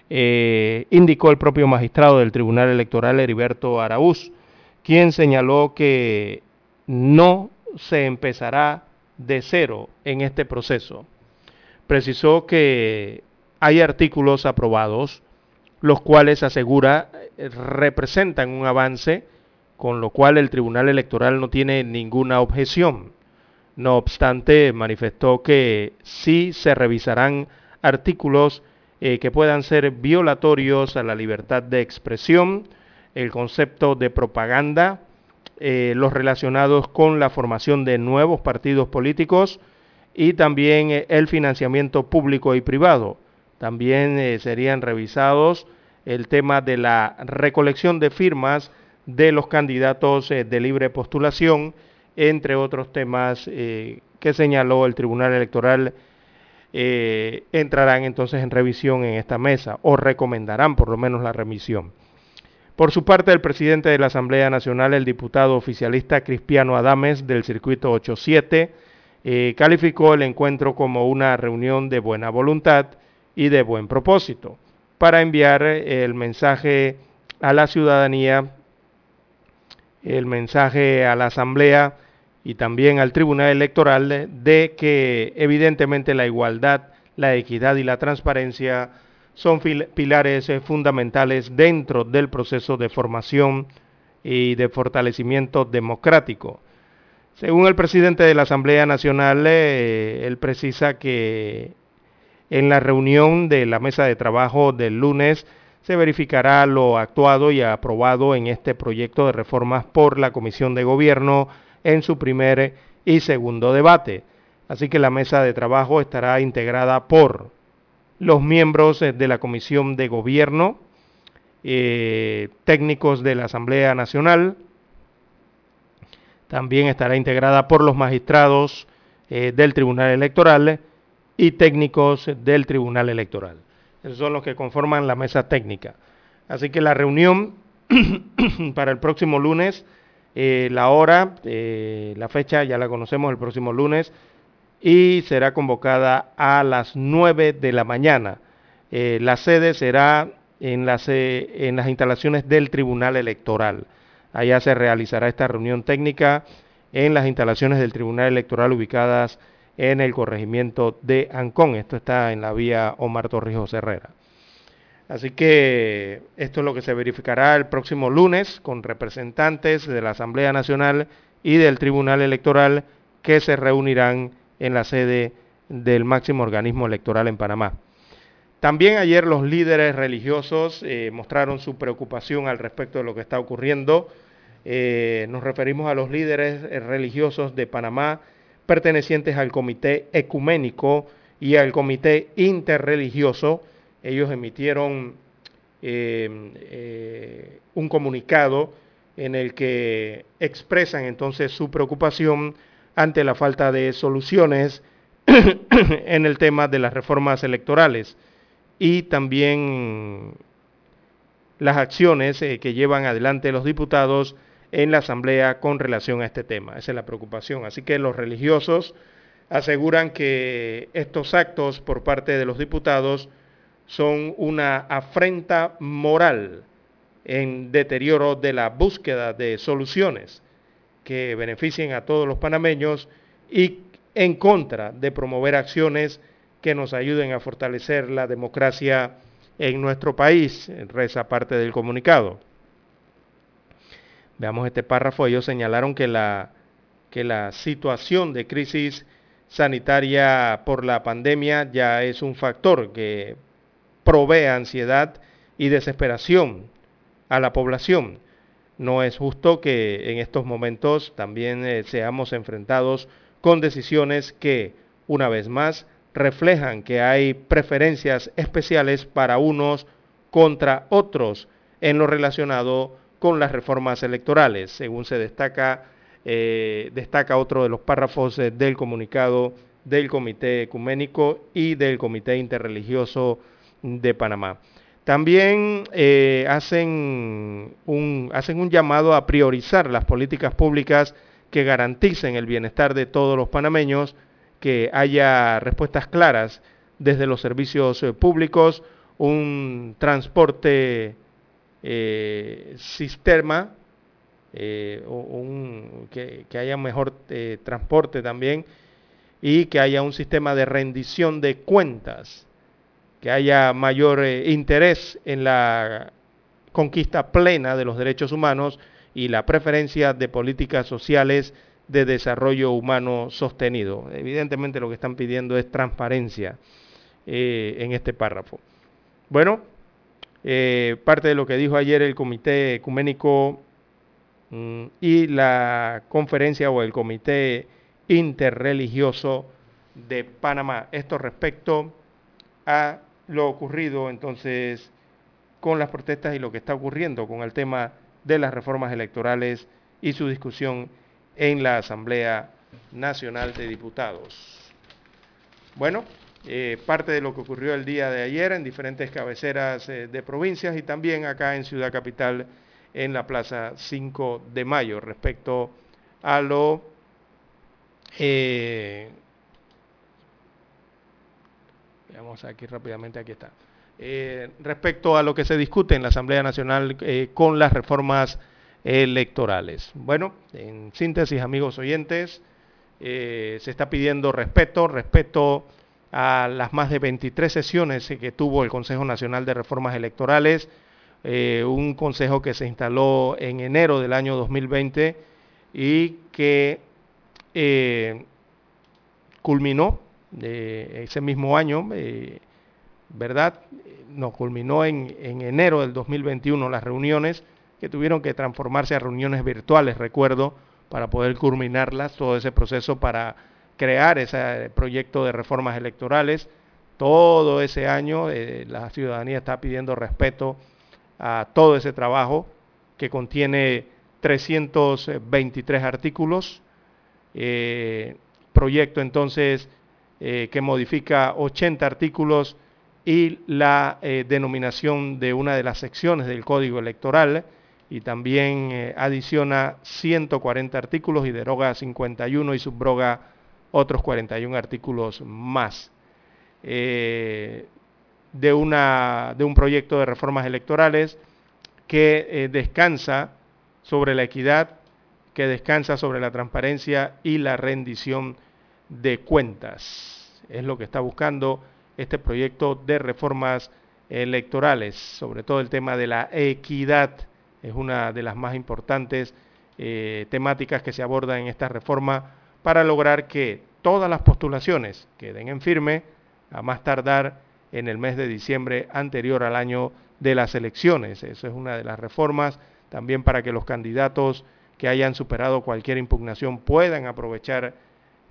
indicó el propio magistrado del Tribunal Electoral, Heriberto Araúz, quien señaló que no se empezará de cero en este proceso. Precisó que hay artículos aprobados, los cuales asegura eh, representan un avance, con lo cual el Tribunal Electoral no tiene ninguna objeción. No obstante, manifestó que sí se revisarán artículos eh, que puedan ser violatorios a la libertad de expresión, el concepto de propaganda, eh, los relacionados con la formación de nuevos partidos políticos y también eh, el financiamiento público y privado. También eh, serían revisados el tema de la recolección de firmas de los candidatos de libre postulación, entre otros temas que señaló el Tribunal Electoral entrarán entonces en revisión en esta mesa o recomendarán por lo menos la remisión. Por su parte, el presidente de la Asamblea Nacional, el diputado oficialista Cristiano Adames del Circuito 87, eh, calificó el encuentro como una reunión de buena voluntad y de buen propósito para enviar el mensaje a la ciudadanía, el mensaje a la Asamblea y también al Tribunal Electoral de que evidentemente la igualdad, la equidad y la transparencia son pilares eh, fundamentales dentro del proceso de formación y de fortalecimiento democrático. Según el presidente de la Asamblea Nacional, eh, él precisa que en la reunión de la mesa de trabajo del lunes se verificará lo actuado y aprobado en este proyecto de reformas por la Comisión de Gobierno en su primer y segundo debate. Así que la mesa de trabajo estará integrada por los miembros eh, de la Comisión de Gobierno, eh, técnicos de la Asamblea Nacional, también estará integrada por los magistrados eh, del Tribunal Electoral y técnicos del Tribunal Electoral. Esos son los que conforman la mesa técnica. Así que la reunión para el próximo lunes, la hora, la fecha ya la conocemos el próximo lunes, y será convocada a las 9 de la mañana. Eh, la sede será en las, en las instalaciones del Tribunal Electoral. Allá se realizará esta reunión técnica en las instalaciones del Tribunal Electoral ubicadas en el corregimiento de Ancón. Esto está en la vía Omar Torrijos Herrera. Así que esto es lo que se verificará el próximo lunes con representantes de la Asamblea Nacional y del Tribunal Electoral que se reunirán en la sede del máximo organismo electoral en Panamá. También ayer los líderes religiosos eh, mostraron su preocupación al respecto de lo que está ocurriendo. Eh, nos referimos a los líderes eh, religiosos de Panamá pertenecientes al Comité Ecuménico y al Comité Interreligioso. Ellos emitieron un comunicado en el que expresan entonces su preocupación ante la falta de soluciones en el tema de las reformas electorales y también las acciones eh, que llevan adelante los diputados en la Asamblea con relación a este tema. Esa es la preocupación. Así que los religiosos aseguran que estos actos por parte de los diputados son una afrenta moral en deterioro de la búsqueda de soluciones que beneficien a todos los panameños y en contra de promover acciones que nos ayuden a fortalecer la democracia en nuestro país, reza parte del comunicado. Veamos este párrafo, ellos señalaron que la, que la situación de crisis sanitaria por la pandemia ya es un factor que provee ansiedad y desesperación a la población no es justo que en estos momentos también eh, seamos enfrentados con decisiones que, una vez más, reflejan que hay preferencias especiales para unos contra otros en lo relacionado con las reformas electorales, según se destaca, eh, destaca otro de los párrafos eh, del comunicado del Comité Ecuménico y del Comité Interreligioso de Panamá. También eh, hacen, un, un llamado a priorizar las políticas públicas que garanticen el bienestar de todos los panameños, que haya respuestas claras desde los servicios eh, públicos, un transporte eh, sistema, un, que, que, haya mejor transporte también y que haya un sistema de rendición de cuentas que haya mayor eh, interés en la conquista plena de los derechos humanos y la preferencia de políticas sociales de desarrollo humano sostenido. Evidentemente lo que están pidiendo es transparencia eh, en este párrafo. Bueno, eh, parte de lo que dijo ayer el Comité Ecuménico mm, y la conferencia o el Comité Interreligioso de Panamá. Esto respecto a lo ocurrido entonces con las protestas y lo que está ocurriendo con el tema de las reformas electorales y su discusión en la Asamblea Nacional de Diputados. Bueno, eh, parte de lo que ocurrió el día de ayer en diferentes cabeceras eh, de provincias y también acá en Ciudad Capital en la Plaza 5 de Mayo respecto a lo eh, Veamos aquí rápidamente, aquí está. Eh, respecto a lo que se discute en la Asamblea Nacional eh, con las reformas electorales. Bueno, en síntesis, amigos oyentes, se está pidiendo respeto, respeto a las más de 23 sesiones que tuvo el Consejo Nacional de Reformas Electorales, un consejo que se instaló en enero del año 2020 y que culminó de ese mismo año, eh, ¿verdad? Nos culminó en, enero del 2021 las reuniones que tuvieron que transformarse a reuniones virtuales, recuerdo, para poder culminarlas, todo ese proceso para crear ese proyecto de reformas electorales. Todo ese año eh, la ciudadanía está pidiendo respeto a todo ese trabajo que contiene 323 artículos. Eh, proyecto entonces eh, que modifica 80 artículos y la eh, denominación de una de las secciones del Código Electoral y también eh, adiciona 140 artículos y deroga 51 y subroga otros 41 artículos más. de, una, de un proyecto de reformas electorales que descansa sobre la equidad, que descansa sobre la transparencia y la rendición de cuentas es lo que está buscando este proyecto de reformas electorales, sobre todo el tema de la equidad, es una de las más importantes eh, temáticas que se abordan en esta reforma para lograr que todas las postulaciones queden en firme a más tardar en el mes de diciembre anterior al año de las elecciones. Eso es una de las reformas también para que los candidatos que hayan superado cualquier impugnación puedan aprovechar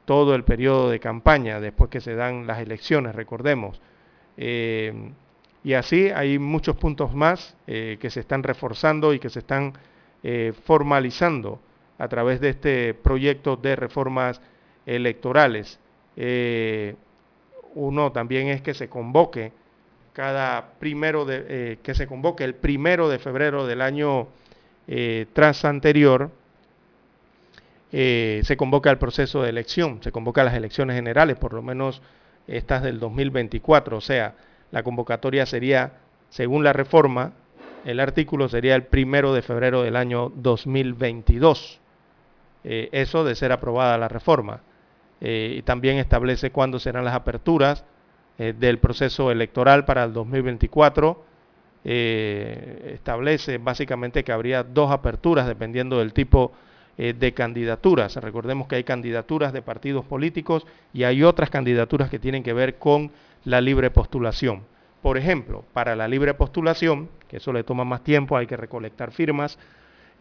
todo el periodo de campaña, después que se dan las elecciones, recordemos. Eh, y así hay muchos puntos más eh, que se están reforzando y que se están eh, formalizando a través de este proyecto de reformas electorales. uno también es que se convoque cada primero de, que se convoque el primero de febrero del año tras anterior eh, se convoca el proceso de elección, se convoca las elecciones generales, por lo menos estas del 2024, o sea, la convocatoria sería, según la reforma, el artículo sería el primero de febrero del año 2022. Eh, eso de ser aprobada la reforma. Eh, y también establece cuándo serán las aperturas del proceso electoral para el 2024. establece básicamente que habría dos aperturas dependiendo del tipo eh, de candidaturas. Recordemos que hay candidaturas de partidos políticos y hay otras candidaturas que tienen que ver con la libre postulación. Por ejemplo, para la libre postulación, que eso le toma más tiempo, hay que recolectar firmas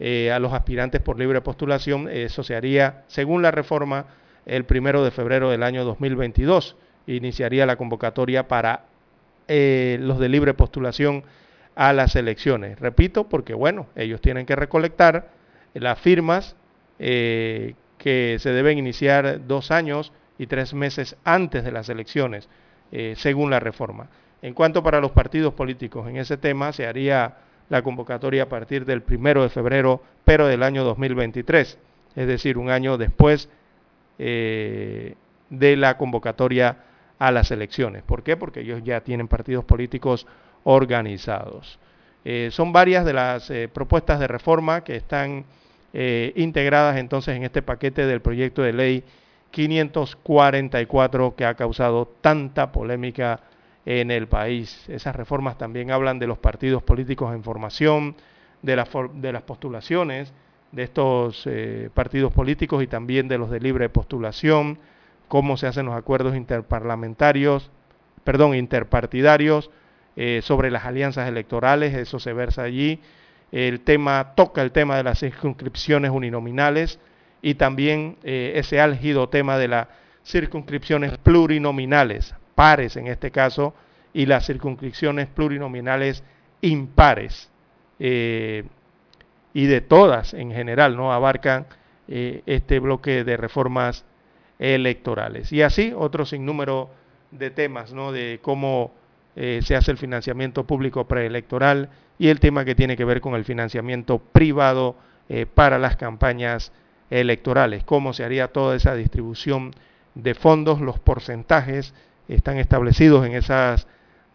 eh, a los aspirantes por libre postulación, eso se haría, según la reforma, el primero de febrero del año 2022. Iniciaría la convocatoria para eh, los de libre postulación a las elecciones. Repito, porque bueno, ellos tienen que recolectar las firmas eh, que se deben iniciar dos años y tres meses antes de las elecciones, eh, según la reforma. En cuanto para los partidos políticos, en ese tema se haría la convocatoria a partir del primero de febrero, pero del año 2023, es decir, un año después eh, de la convocatoria a las elecciones. ¿Por qué? Porque ellos ya tienen partidos políticos organizados. son varias de las propuestas de reforma que están eh, integradas entonces en este paquete del proyecto de ley 544 que ha causado tanta polémica en el país. Esas reformas también hablan de los partidos políticos en formación, de, de las postulaciones de estos eh, partidos políticos y también de los de libre postulación, cómo se hacen los acuerdos interparlamentarios, perdón, interpartidarios, eh, sobre las alianzas electorales, eso se versa allí, el tema, toca el tema de las circunscripciones uninominales y también eh, ese álgido tema de las circunscripciones plurinominales, pares en este caso, y las circunscripciones plurinominales impares. Eh, y de todas en general, ¿no? Abarcan eh, este bloque de reformas electorales. Y así otro sinnúmero de temas, ¿no? De cómo se hace el financiamiento público preelectoral, y el tema que tiene que ver con el financiamiento privado eh, para las campañas electorales, cómo se haría toda esa distribución de fondos, los porcentajes están establecidos en esas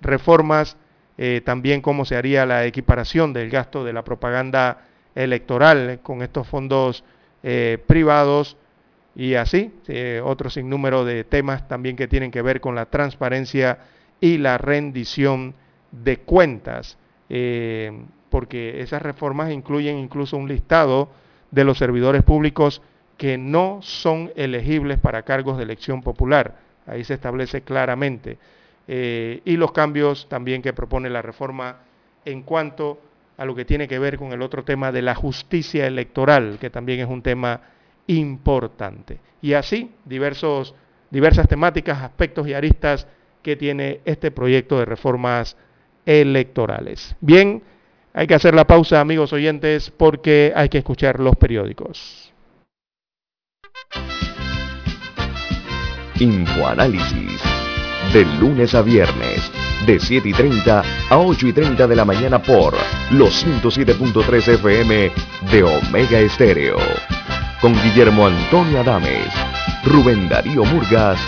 reformas, eh, también cómo se haría la equiparación del gasto de la propaganda electoral con estos fondos eh, privados. Y así, otro sinnúmero de temas también que tienen que ver con la transparencia y la rendición de cuentas, porque esas reformas incluyen incluso un listado de los servidores públicos que no son elegibles para cargos de elección popular. Ahí se establece claramente. Eh, y los cambios también que propone la reforma en cuanto a lo que tiene que ver con el otro tema de la justicia electoral, que también es un tema importante. Y así, diversos, diversas temáticas, aspectos y aristas que tiene este proyecto de reformas electorales. Bien, hay que hacer la pausa, amigos oyentes, porque hay que escuchar los periódicos. Infoanálisis. De lunes a viernes, de 7 y 30 a 8 y 30 de la mañana por los 107.3 FM de Omega Estéreo. Con Guillermo Antonio Adames, Rubén Darío Murgas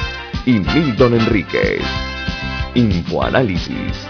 y Milton Enríquez. Infoanálisis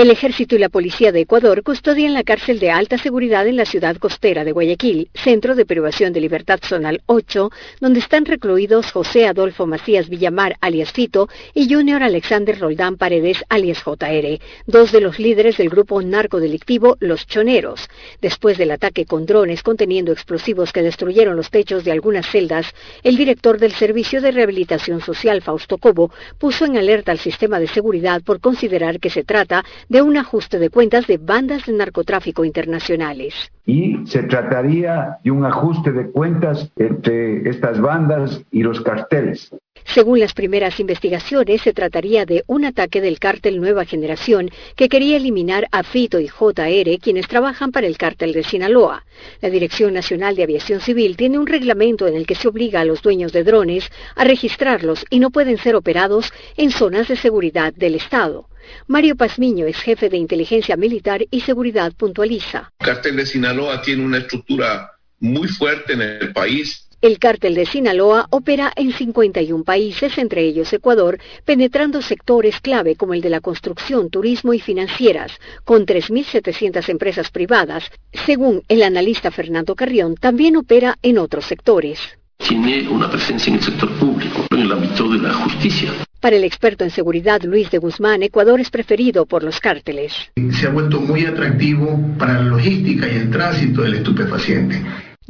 El ejército y la policía de Ecuador custodian la cárcel de alta seguridad en la ciudad costera de Guayaquil, centro de privación de libertad zonal 8, donde están recluidos José Adolfo Macías Villamar, alias Fito, y Junior Alexander Roldán Paredes, alias JR, dos de los líderes del grupo narcodelictivo Los Choneros. Después del ataque con drones conteniendo explosivos que destruyeron los techos de algunas celdas, el director del Servicio de Rehabilitación Social, Fausto Cobo, puso en alerta al sistema de seguridad por considerar que se trata de un ajuste de cuentas de bandas de narcotráfico internacionales. Y se trataría de un ajuste de cuentas entre estas bandas y los carteles. Según las primeras investigaciones, se trataría de un ataque del cártel Nueva Generación que quería eliminar a Fito y JR, quienes trabajan para el cártel de Sinaloa. La Dirección Nacional de Aviación Civil tiene un reglamento en el que se obliga a los dueños de drones a registrarlos y no pueden ser operados en zonas de seguridad del Estado. Mario Pazmiño es jefe de inteligencia militar y seguridad puntualiza. El cártel de Sinaloa tiene una estructura muy fuerte en el país. El cártel de Sinaloa opera en 51 países, entre ellos Ecuador, penetrando sectores clave como el de la construcción, turismo y financieras, con 3.700 empresas privadas. Según el analista Fernando Carrión, también opera en otros sectores. Tiene una presencia en el sector público, en el ámbito de la justicia. Para el experto en seguridad Luis de Guzmán, Ecuador es preferido por los cárteles. Se ha vuelto muy atractivo para la logística y el tránsito del estupefaciente.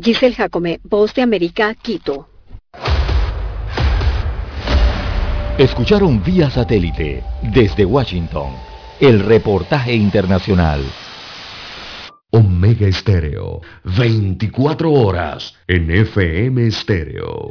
Giselle Jacome, Voz de América, Quito. Escucharon vía satélite desde Washington el reportaje internacional. Omega Estéreo, 24 horas en FM Estéreo.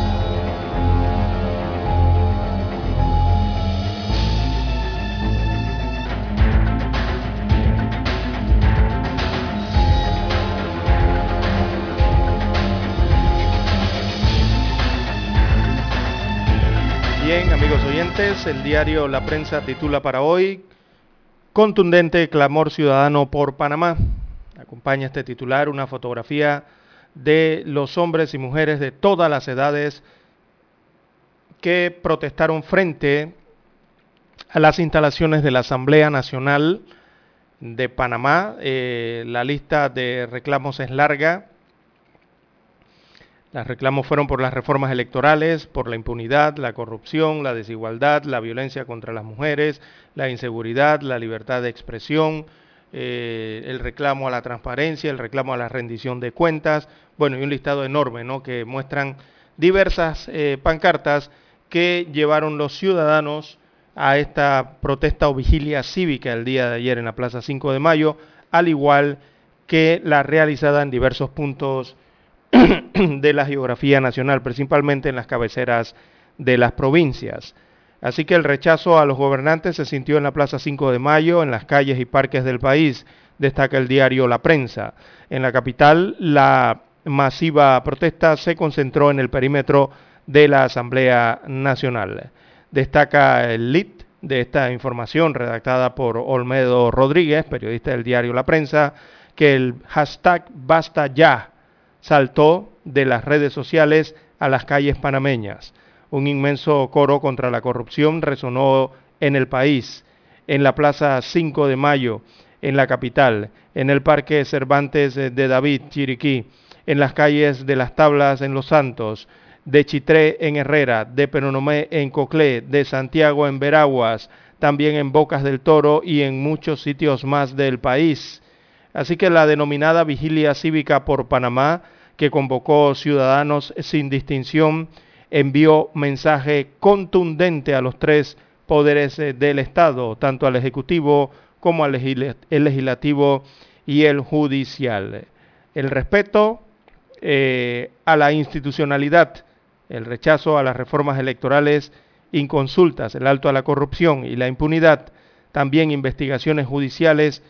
El diario La Prensa titula para hoy Contundente clamor ciudadano por Panamá. Acompaña este titular una fotografía de los hombres y mujeres de todas las edades que protestaron frente a las instalaciones de la Asamblea Nacional de Panamá. Eh, la lista de reclamos es larga. Los reclamos fueron por las reformas electorales, por la impunidad, la corrupción, la desigualdad, la violencia contra las mujeres, la inseguridad, la libertad de expresión, eh, el reclamo a la transparencia, el reclamo a la rendición de cuentas, bueno, y un listado enorme, ¿no? Que muestran diversas eh, pancartas que llevaron los ciudadanos a esta protesta o vigilia cívica el día de ayer en la Plaza 5 de Mayo, al igual que la realizada en diversos puntos de la geografía nacional, principalmente en las cabeceras de las provincias. Así que el rechazo a los gobernantes se sintió en la Plaza 5 de Mayo, en las calles y parques del país, destaca el diario La Prensa. En la capital, la masiva protesta se concentró en el perímetro de la Asamblea Nacional. Destaca el LIT de esta información redactada por Olmedo Rodríguez, periodista del diario La Prensa, que el hashtag Basta Ya saltó de las redes sociales a las calles panameñas. Un inmenso coro contra la corrupción resonó en el país, en la Plaza 5 de Mayo, en la capital, en el Parque Cervantes de David, Chiriquí, en las calles de Las Tablas en Los Santos, de Chitré en Herrera, de Penonomé en Coclé, de Santiago en Veraguas, también en Bocas del Toro y en muchos sitios más del país. Así que la denominada Vigilia Cívica por Panamá, que convocó ciudadanos sin distinción, envió mensaje contundente a los tres poderes eh, del Estado, tanto al Ejecutivo como al Legislativo y el Judicial. El respeto eh, a la institucionalidad, el rechazo a las reformas electorales inconsultas, el alto a la corrupción y la impunidad, también investigaciones judiciales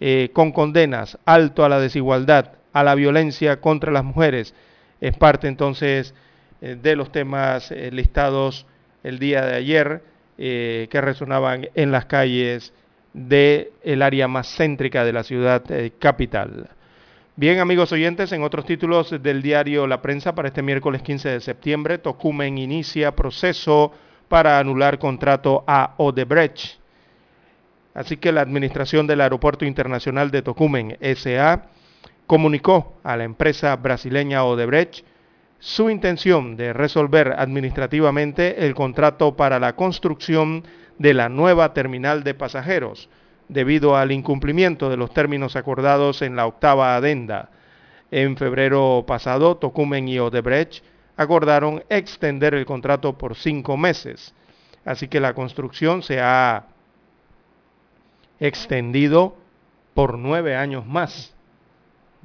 eh, con condenas, alto a la desigualdad, a la violencia contra las mujeres. Es parte entonces eh, de los temas eh, listados el día de ayer que resonaban en las calles del el área más céntrica de la ciudad capital. Bien, amigos oyentes, en otros títulos del diario La Prensa para este miércoles 15 de septiembre, Tocumen inicia proceso para anular contrato a Odebrecht. Así que la administración del Aeropuerto Internacional de Tocumen, SA, comunicó a la empresa brasileña Odebrecht su intención de resolver administrativamente el contrato para la construcción de la nueva terminal de pasajeros, debido al incumplimiento de los términos acordados en la octava adenda. En febrero pasado, Tocumen y Odebrecht acordaron extender el contrato por cinco meses. Así que la construcción se ha extendido por nueve años más.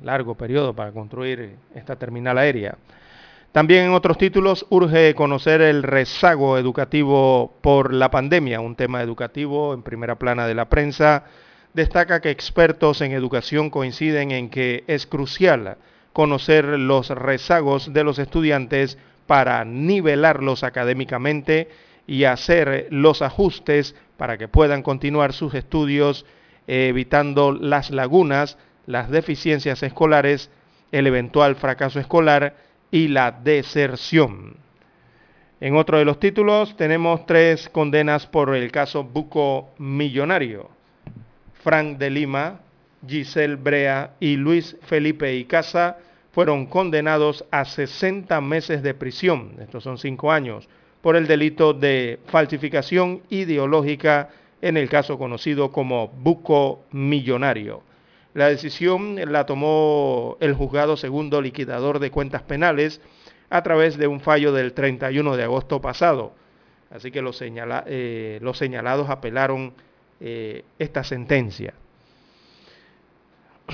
Largo periodo para construir esta terminal aérea. También en otros títulos urge conocer el rezago educativo por la pandemia, un tema educativo en primera plana de la prensa. Destaca que expertos en educación coinciden en que es crucial conocer los rezagos de los estudiantes para nivelarlos académicamente y hacer los ajustes para que puedan continuar sus estudios evitando las lagunas, las deficiencias escolares, el eventual fracaso escolar y la deserción. En otro de los títulos tenemos tres condenas por el caso Buco Millonario. Frank de Lima, Giselle Brea y Luis Felipe Icaza fueron condenados a 60 meses de prisión, estos son cinco años, por el delito de falsificación ideológica en el caso conocido como buco millonario. La decisión la tomó el juzgado segundo liquidador de cuentas penales a través de un fallo del 31 de agosto pasado. Así que los, eh, señalados apelaron eh, esta sentencia.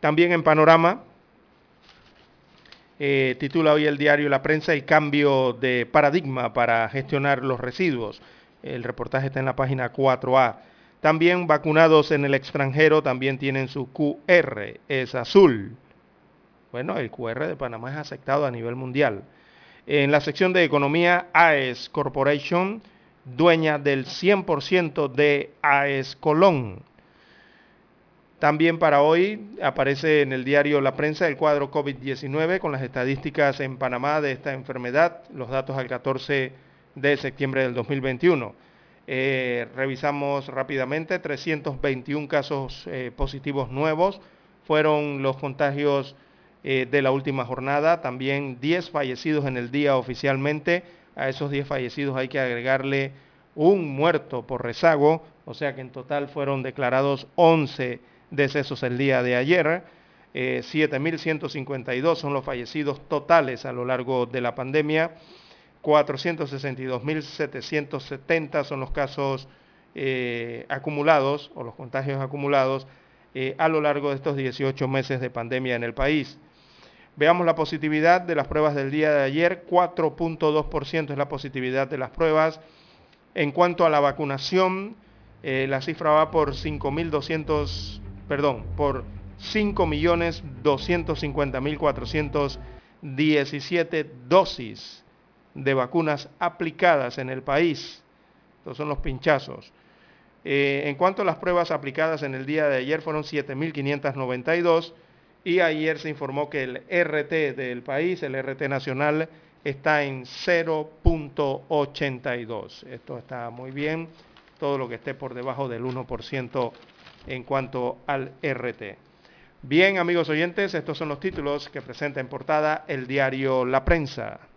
También en panorama, eh, titula hoy el diario La Prensa el cambio de paradigma para gestionar los residuos. El reportaje está en la página 4A. También vacunados en el extranjero también tienen su QR, es azul. Bueno, el QR de Panamá es aceptado a nivel mundial. En la sección de economía, AES Corporation, dueña del 100% de AES Colón. También para hoy aparece en el diario La Prensa el cuadro COVID-19 con las estadísticas en Panamá de esta enfermedad, los datos al 14 de septiembre del 2021. Eh, revisamos rápidamente 321 casos eh, positivos nuevos, fueron los contagios eh, de la última jornada. También 10 fallecidos en el día oficialmente. A esos 10 fallecidos hay que agregarle un muerto por rezago, o sea que en total fueron declarados 11 decesos el día de ayer. 7.152 son los fallecidos totales a lo largo de la pandemia. 462.770 son los casos eh, acumulados o los contagios acumulados eh, a lo largo de estos 18 meses de pandemia en el país. Veamos la positividad de las pruebas del día de ayer, 4.2% es la positividad de las pruebas. En cuanto a la vacunación, eh, la cifra va por 5.200, perdón, por 5.250.417 dosis de vacunas aplicadas en el país. Estos son los pinchazos. Eh, en cuanto a las pruebas aplicadas en el día de ayer fueron 7.592 y ayer se informó que el RT del país, el RT nacional, está en 0.82. Esto está muy bien, todo lo que esté por debajo del 1% en cuanto al RT. Bien, amigos oyentes, estos son los títulos que presenta en portada el diario La Prensa.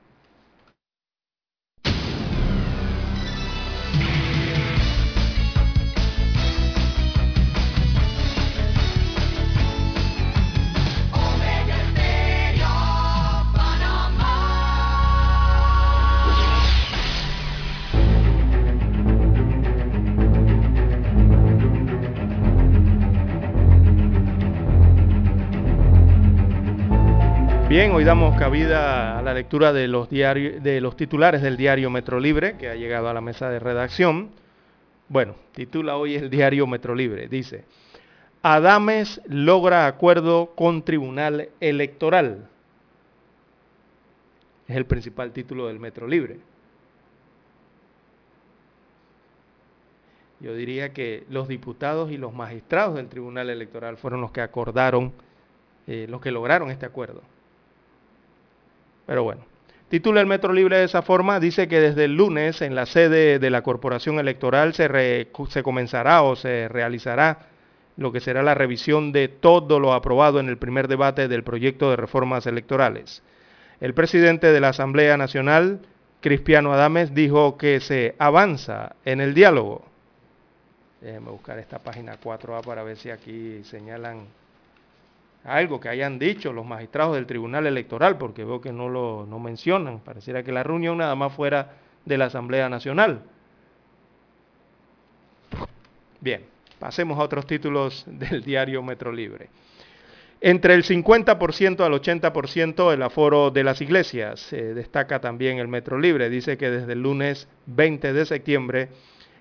Bien, hoy damos cabida a la lectura de los, de los titulares del diario Metro Libre, que ha llegado a la mesa de redacción. Bueno, titula hoy el diario Metro Libre. Dice, Adames logra acuerdo con Tribunal Electoral. Es el principal título del Metro Libre. Yo diría que los diputados y los magistrados del Tribunal Electoral fueron los que acordaron, eh, los que lograron este acuerdo. Pero bueno, titula el Metro Libre de esa forma, dice que desde el lunes en la sede de la Corporación Electoral se, se comenzará o se realizará lo que será la revisión de todo lo aprobado en el primer debate del proyecto de reformas electorales. El presidente de la Asamblea Nacional, Cristiano Adames, dijo que se avanza en el diálogo. Déjenme buscar esta página 4A para ver si aquí señalan algo que hayan dicho los magistrados del Tribunal Electoral, porque veo que no lo no mencionan. Pareciera que la reunión nada más fuera de la Asamblea Nacional. Bien, pasemos a otros títulos del diario Metro Libre. Entre el 50% al 80% el aforo de las iglesias. Se destaca también el Metro Libre. Dice que desde el lunes 20 de septiembre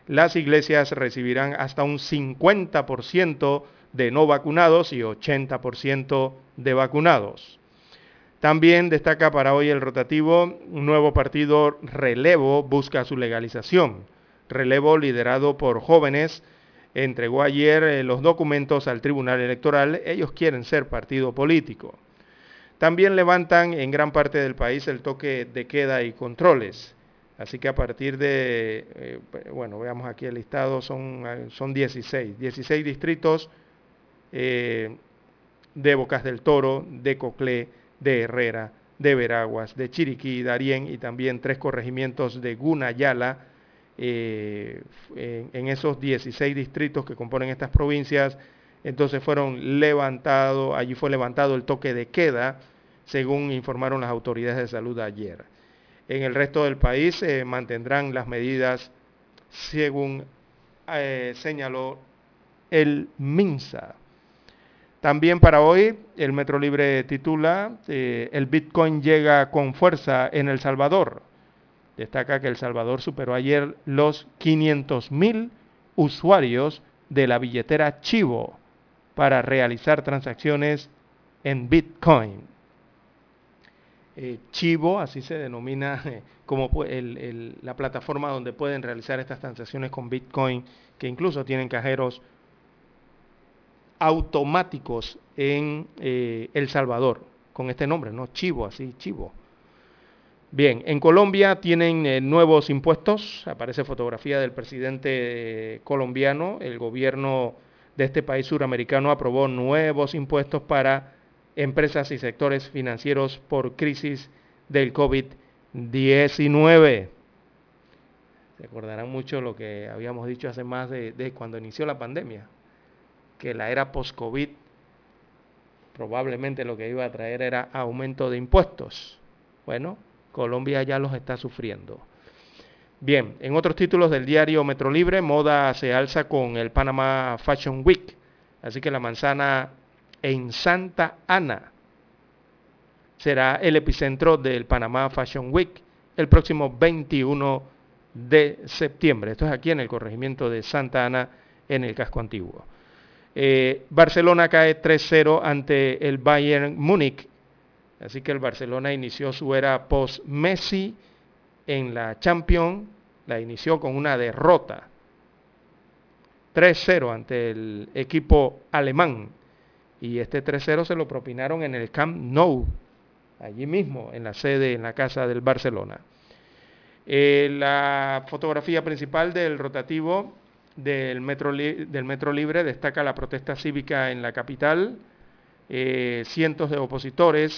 las iglesias recibirán hasta un 50% de no vacunados y 80% de vacunados. También destaca para hoy el rotativo, un nuevo partido Relevo busca su legalización. Relevo, liderado por jóvenes, entregó ayer eh, los documentos al Tribunal Electoral. Ellos quieren ser partido político. También levantan en gran parte del país el toque de queda y controles. Así que a partir de, eh, bueno, veamos aquí el listado, son, son 16, 16 distritos eh, de Bocas del Toro, de Coclé, de Herrera, de Veraguas, de Chiriquí, Darién y también tres corregimientos de Gunayala. Eh, en, esos 16 distritos que componen estas provincias, entonces fueron levantados, allí fue levantado el toque de queda, según informaron las autoridades de salud ayer. En el resto del país se mantendrán las medidas según eh, señaló el MINSA. También para hoy, el Metro Libre titula, eh, el Bitcoin llega con fuerza en El Salvador. Destaca que El Salvador superó ayer los 500 mil usuarios de la billetera Chivo para realizar transacciones en Bitcoin. Eh, Chivo, así se denomina como la plataforma donde pueden realizar estas transacciones con Bitcoin, que incluso tienen cajeros automáticos en eh, El Salvador, con este nombre, ¿no? Chivo, así, Chivo. Bien, en Colombia tienen eh, nuevos impuestos, aparece fotografía del presidente colombiano, el gobierno de este país suramericano aprobó nuevos impuestos para empresas y sectores financieros por crisis del COVID-19. Se acordarán mucho lo que habíamos dicho hace más de, de cuando inició la pandemia, que la era post-COVID probablemente lo que iba a traer era aumento de impuestos. Bueno, Colombia ya los está sufriendo. Bien, en otros títulos del diario Metro Libre, moda se alza con el Panama Fashion Week. Así que la manzana en Santa Ana será el epicentro del Panamá Fashion Week el próximo 21 de septiembre. Esto es aquí en el corregimiento de Santa Ana, en el casco antiguo. Eh, Barcelona cae 3-0 ante el Bayern Múnich. Así que el Barcelona inició su era post-Messi en la Champions. La inició con una derrota. 3-0 ante el equipo alemán. Y este 3-0 se lo propinaron en el Camp Nou, allí mismo, en la sede, en la casa del Barcelona. Eh, la fotografía principal del rotativo del Metro, del Metro Libre destaca la protesta cívica en la capital. Eh, cientos de opositores,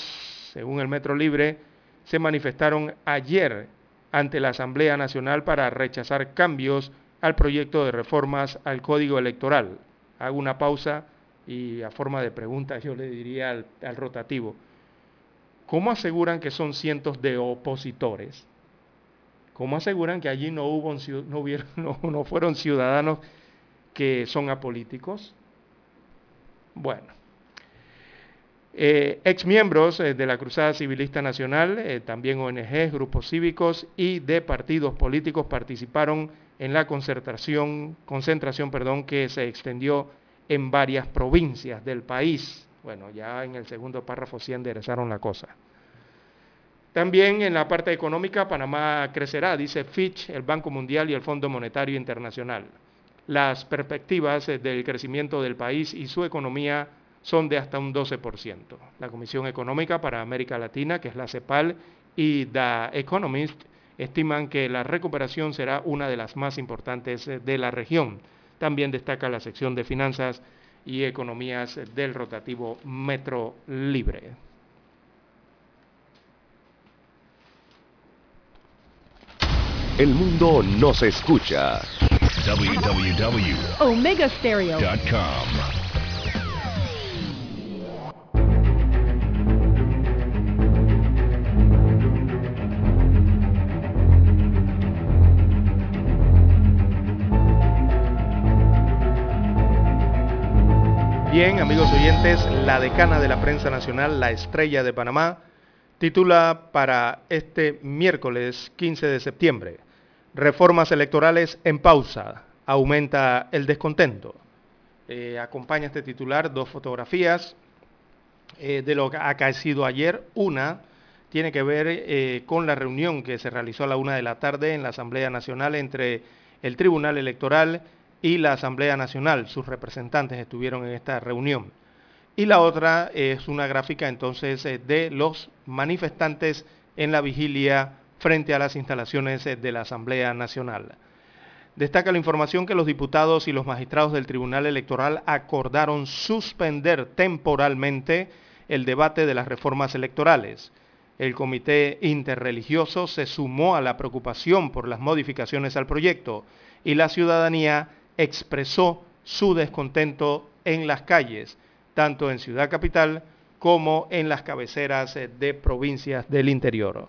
según el Metro Libre, se manifestaron ayer ante la Asamblea Nacional para rechazar cambios al proyecto de reformas al Código Electoral. Hago una pausa y a forma de pregunta yo le diría al, al rotativo, ¿cómo aseguran que son cientos de opositores? ¿Cómo aseguran que allí no, hubo, no, hubieron, no, fueron ciudadanos que son apolíticos? Bueno, eh, ex miembros eh, de la Cruzada Civilista Nacional, eh, también ONGs, grupos cívicos y de partidos políticos participaron en la concentración, concentración perdón, que se extendió en varias provincias del país. Bueno, ya en el segundo párrafo sí enderezaron la cosa. También en la parte económica, Panamá crecerá, dice Fitch, el Banco Mundial y el Fondo Monetario Internacional. Las perspectivas eh, del crecimiento del país y su economía son de hasta un 12%. La Comisión Económica para América Latina, que es la CEPAL, y The Economist estiman que la recuperación será una de las más importantes eh, de la región. También destaca la sección de finanzas y economías del rotativo Metro Libre. El mundo nos escucha. www.omegastereo.com Bien, amigos oyentes, la decana de la prensa nacional, la estrella de Panamá, titula para este miércoles 15 de septiembre, Reformas electorales en pausa, aumenta el descontento. Eh, acompaña este titular dos fotografías eh, de lo que ha acaecido ayer. Una tiene que ver eh, con la reunión que se realizó a la una de la tarde en la Asamblea Nacional entre el Tribunal Electoral y la Asamblea Nacional. Sus representantes estuvieron en esta reunión. Y la otra es una gráfica entonces de los manifestantes en la vigilia frente a las instalaciones de la Asamblea Nacional. Destaca la información que los diputados y los magistrados del Tribunal Electoral acordaron suspender temporalmente el debate de las reformas electorales. El Comité Interreligioso se sumó a la preocupación por las modificaciones al proyecto y la ciudadanía expresó su descontento en las calles, tanto en Ciudad Capital como en las cabeceras de provincias del interior.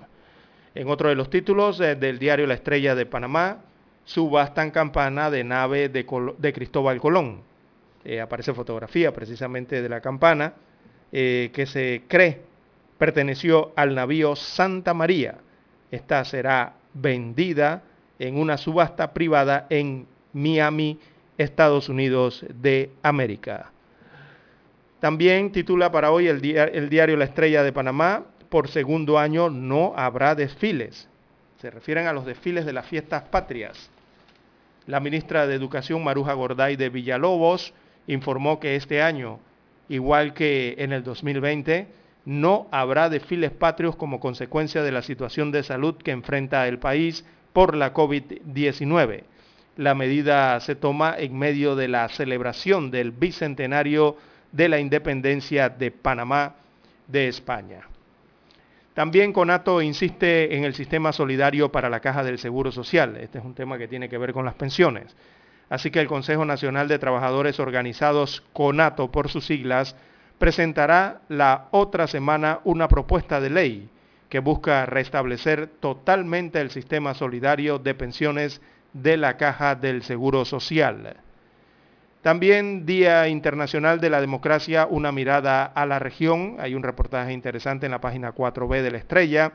En otro de los títulos eh, del diario La Estrella de Panamá, subastan campana de nave de, Cristóbal Colón. Eh, aparece fotografía precisamente de la campana eh, que se cree perteneció al navío Santa María. Esta será vendida en una subasta privada en Miami, Estados Unidos de América. También titula para hoy el diario La Estrella de Panamá, por segundo año no habrá desfiles. Se refieren a los desfiles de las fiestas patrias. La ministra de Educación, Maruja Gorday de Villalobos, informó que este año, igual que en el 2020, no habrá desfiles patrios como consecuencia de la situación de salud que enfrenta el país por la COVID-19. La medida se toma en medio de la celebración del bicentenario de la independencia de Panamá de España. También Conato insiste en el sistema solidario para la caja del Seguro Social. Este es un tema que tiene que ver con las pensiones. Así que el Consejo Nacional de Trabajadores Organizados, CONATO por sus siglas, presentará la otra semana una propuesta de ley que busca restablecer totalmente el sistema solidario de pensiones de la Caja del Seguro Social. También Día Internacional de la Democracia, una mirada a la región. Hay un reportaje interesante en la página 4B de la Estrella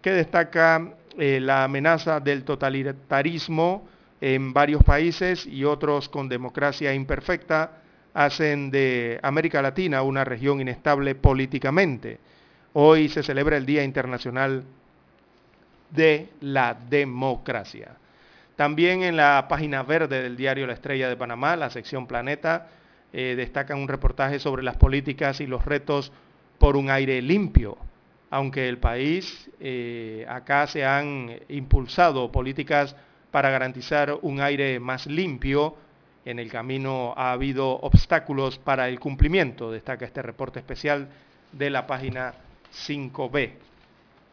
que destaca eh, la amenaza del totalitarismo en varios países y otros con democracia imperfecta hacen de América Latina una región inestable políticamente. Hoy se celebra el Día Internacional de la Democracia. También en la página verde del diario La Estrella de Panamá, la sección Planeta, eh, destacan un reportaje sobre las políticas y los retos por un aire limpio. Aunque el país, eh, acá se han impulsado políticas para garantizar un aire más limpio, en el camino ha habido obstáculos para el cumplimiento, destaca este reporte especial de la página 5B.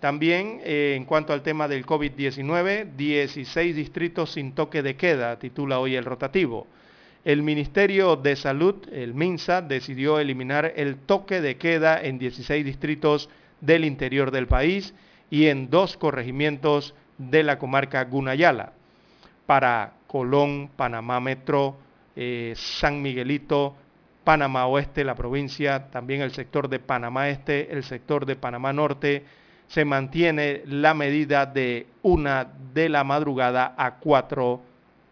También eh, en cuanto al tema del COVID-19, 16 distritos sin toque de queda, titula hoy el rotativo. El Ministerio de Salud, el MINSA, decidió eliminar el toque de queda en 16 distritos del interior del país y en dos corregimientos de la comarca Gunayala. Para Colón, Panamá Metro, eh, San Miguelito, Panamá Oeste, la provincia, también el sector de Panamá Este, el sector de Panamá Norte, se mantiene la medida de una de la madrugada a 4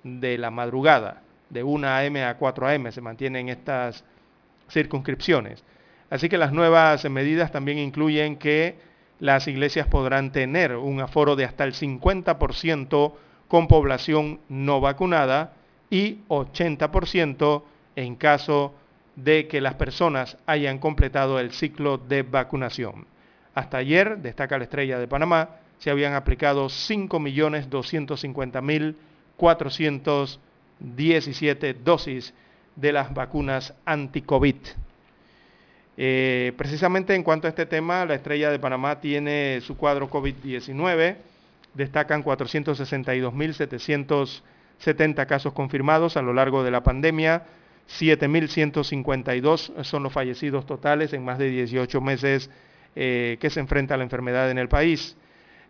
de la madrugada. De 1 a.m. a 4 a.m. se mantienen estas circunscripciones. Así que las nuevas medidas también incluyen que las iglesias podrán tener un aforo de hasta el 50% con población no vacunada y 80% en caso de que las personas hayan completado el ciclo de vacunación. Hasta ayer, destaca la estrella de Panamá, se habían aplicado 5.250.417 dosis de las vacunas anti-COVID. Eh, precisamente en cuanto a este tema, la estrella de Panamá tiene su cuadro COVID-19. Destacan 462.770 casos confirmados a lo largo de la pandemia. 7.152 son los fallecidos totales en más de 18 meses eh, que se enfrenta a la enfermedad en el país.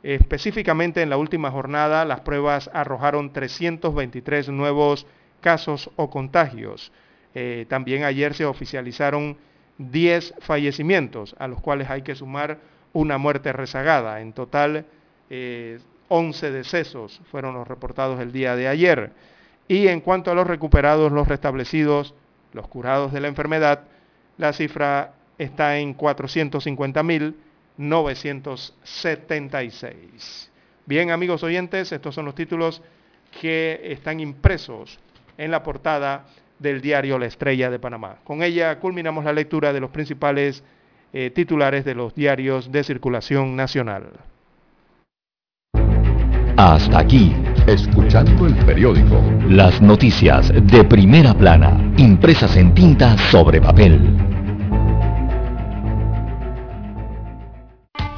Específicamente en la última jornada las pruebas arrojaron 323 nuevos casos o contagios. Eh, también ayer se oficializaron 10 fallecimientos, a los cuales hay que sumar una muerte rezagada. En total, 11 eh, decesos fueron los reportados el día de ayer. Y en cuanto a los recuperados, los restablecidos, los curados de la enfermedad, la cifra está en 450.976. Bien, amigos oyentes, estos son los títulos que están impresos en la portada del diario La Estrella de Panamá. Con ella culminamos la lectura de los principales eh, titulares de los diarios de circulación nacional. Hasta aquí, escuchando el periódico. Las noticias de primera plana, impresas en tinta sobre papel.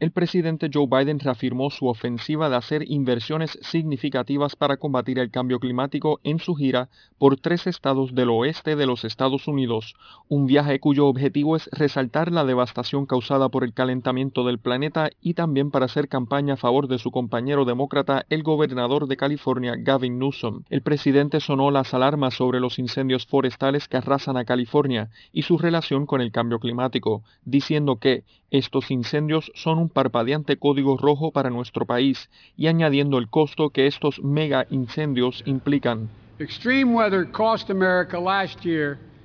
El presidente Joe Biden reafirmó su ofensiva de hacer inversiones significativas para combatir el cambio climático en su gira por tres estados del oeste de los Estados Unidos, un viaje cuyo objetivo es resaltar la devastación causada por el calentamiento del planeta y también para hacer campaña a favor de su compañero demócrata, el gobernador de California, Gavin Newsom. El presidente sonó las alarmas sobre los incendios forestales que arrasan a California y su relación con el cambio climático, diciendo que estos incendios son un parpadeante código rojo para nuestro país y añadiendo el costo que estos mega incendios implican.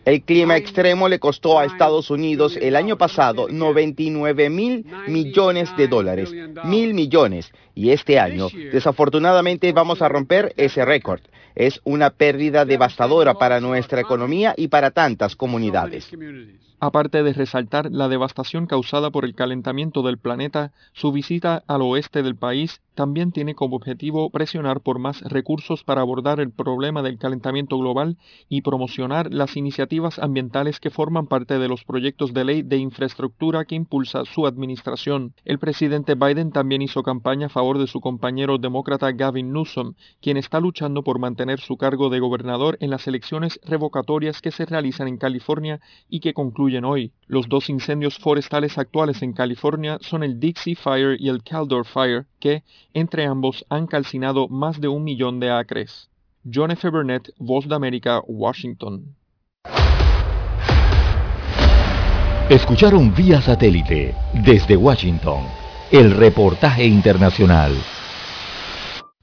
El clima extremo le costó a Estados Unidos el año pasado 99 mil millones de dólares, mil millones, y este año desafortunadamente vamos a romper ese récord. Es una pérdida devastadora para nuestra economía y para tantas comunidades. Aparte de resaltar la devastación causada por el calentamiento del planeta, su visita al oeste del país también tiene como objetivo presionar por más recursos para abordar el problema del calentamiento global y promocionar las iniciativas ambientales que forman parte de los proyectos de ley de infraestructura que impulsa su administración. El presidente Biden también hizo campaña a favor de su compañero demócrata Gavin Newsom, quien está luchando por mantener su cargo de gobernador en las elecciones revocatorias que se realizan en California y que concluyen hoy. Los dos incendios forestales actuales en California son el Dixie Fire y el Caldor Fire, que, entre ambos, han calcinado más de un millón de acres. John F. Burnett, Voz de América, Washington. Escucharon vía satélite desde Washington el reportaje internacional.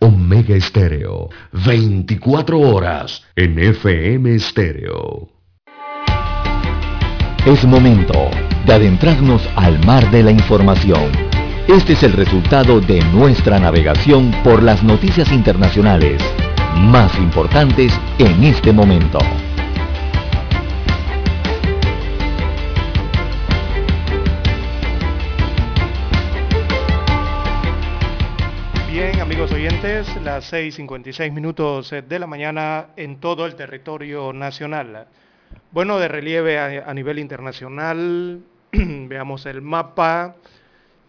Omega Estéreo, 24 horas en FM Estéreo. Es momento de adentrarnos al mar de la información. Este es el resultado de nuestra navegación por las noticias internacionales más importantes en este momento. Bien, amigos oyentes, las 6.56 minutos de la mañana en todo el territorio nacional. Bueno, de relieve a, nivel internacional, veamos el mapa.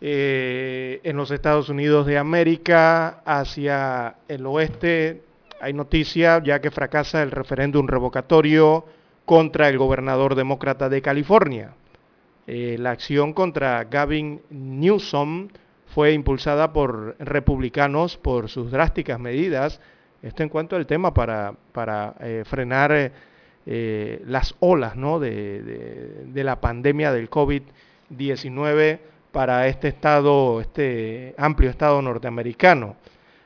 Eh, en los Estados Unidos de América, hacia el oeste, hay noticia ya que fracasa el referéndum revocatorio contra el gobernador demócrata de California. Eh, la acción contra Gavin Newsom fue impulsada por republicanos por sus drásticas medidas. Esto en cuanto al tema para, para eh, frenar eh, las olas ¿no? de, la pandemia del COVID-19 para este estado, este amplio estado norteamericano.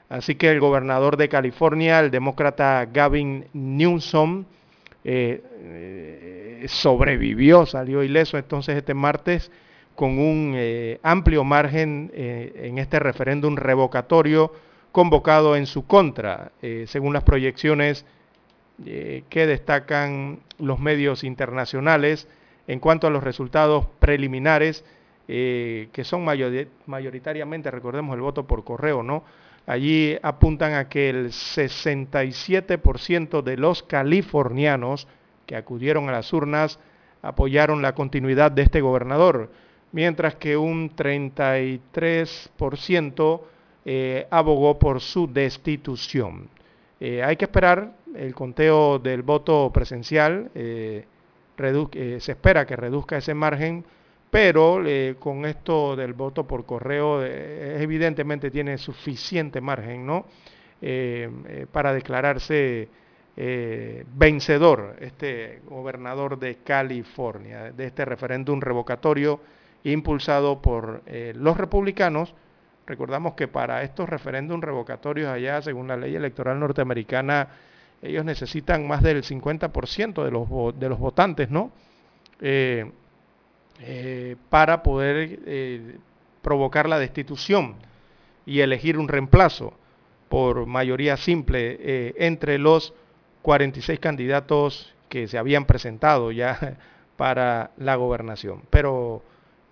Así que el gobernador de California, el demócrata Gavin Newsom, eh, eh, sobrevivió, salió ileso entonces este martes con un amplio margen en este referéndum revocatorio convocado en su contra, según las proyecciones eh, que destacan los medios internacionales en cuanto a los resultados preliminares, eh, que son mayoritariamente, recordemos el voto por correo, ¿no? Allí apuntan a que el 67% de los californianos que acudieron a las urnas apoyaron la continuidad de este gobernador, mientras que un 33% eh, abogó por su destitución. hay que esperar el conteo del voto presencial eh, eh, se espera que reduzca ese margen, pero eh, con esto del voto por correo evidentemente tiene suficiente margen ¿no? para declararse vencedor este gobernador de California, de este referéndum revocatorio impulsado por los republicanos. Recordamos que para estos referéndums revocatorios allá, según la ley electoral norteamericana, ellos necesitan más del 50% de los, de los votantes, ¿no? Eh, eh, para poder eh, provocar la destitución y elegir un reemplazo por mayoría simple entre los 46 candidatos que se habían presentado ya para la gobernación. Pero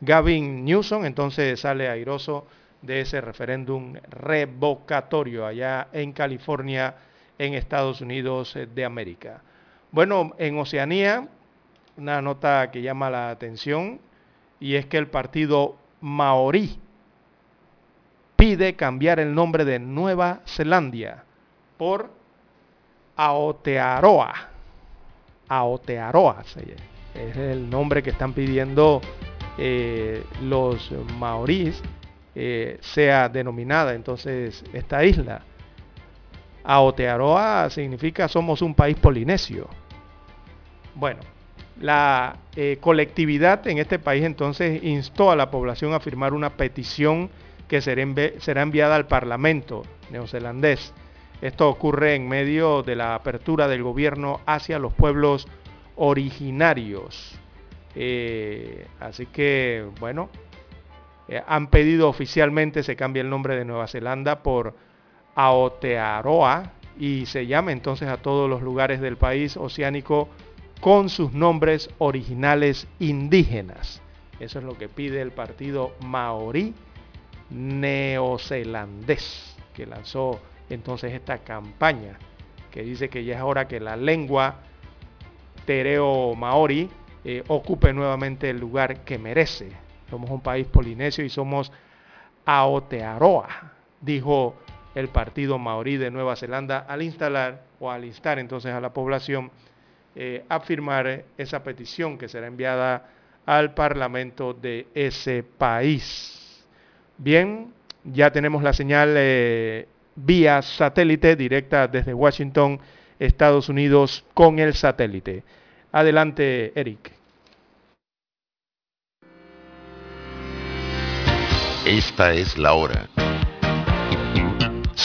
Gavin Newsom entonces sale airoso de ese referéndum revocatorio allá en California, en Estados Unidos de América. Bueno, en Oceanía, una nota que llama la atención, y es que el partido maorí pide cambiar el nombre de Nueva Zelanda por Aotearoa. Aotearoa es el nombre que están pidiendo eh, los maorís eh, sea denominada entonces esta isla. Aotearoa significa somos un país polinesio. Bueno, la eh, colectividad en este país entonces instó a la población a firmar una petición que será enviada al Parlamento neozelandés. Esto ocurre en medio de la apertura del gobierno hacia los pueblos originarios. Eh, así que, bueno, eh, han pedido oficialmente se cambie el nombre de Nueva Zelanda por Aotearoa y se llame entonces a todos los lugares del país oceánico con sus nombres originales indígenas. Eso es lo que pide el partido maorí neozelandés, que lanzó entonces esta campaña, que dice que ya es hora que la lengua tereo maori eh, ocupe nuevamente el lugar que merece. Somos un país polinesio y somos Aotearoa, dijo el partido maorí de Nueva Zelanda al instalar o al instar entonces a la población eh, a firmar esa petición que será enviada al Parlamento de ese país. Bien, ya tenemos la señal eh, vía satélite directa desde Washington, Estados Unidos, con el satélite. Adelante, Eric. Esta es la hora.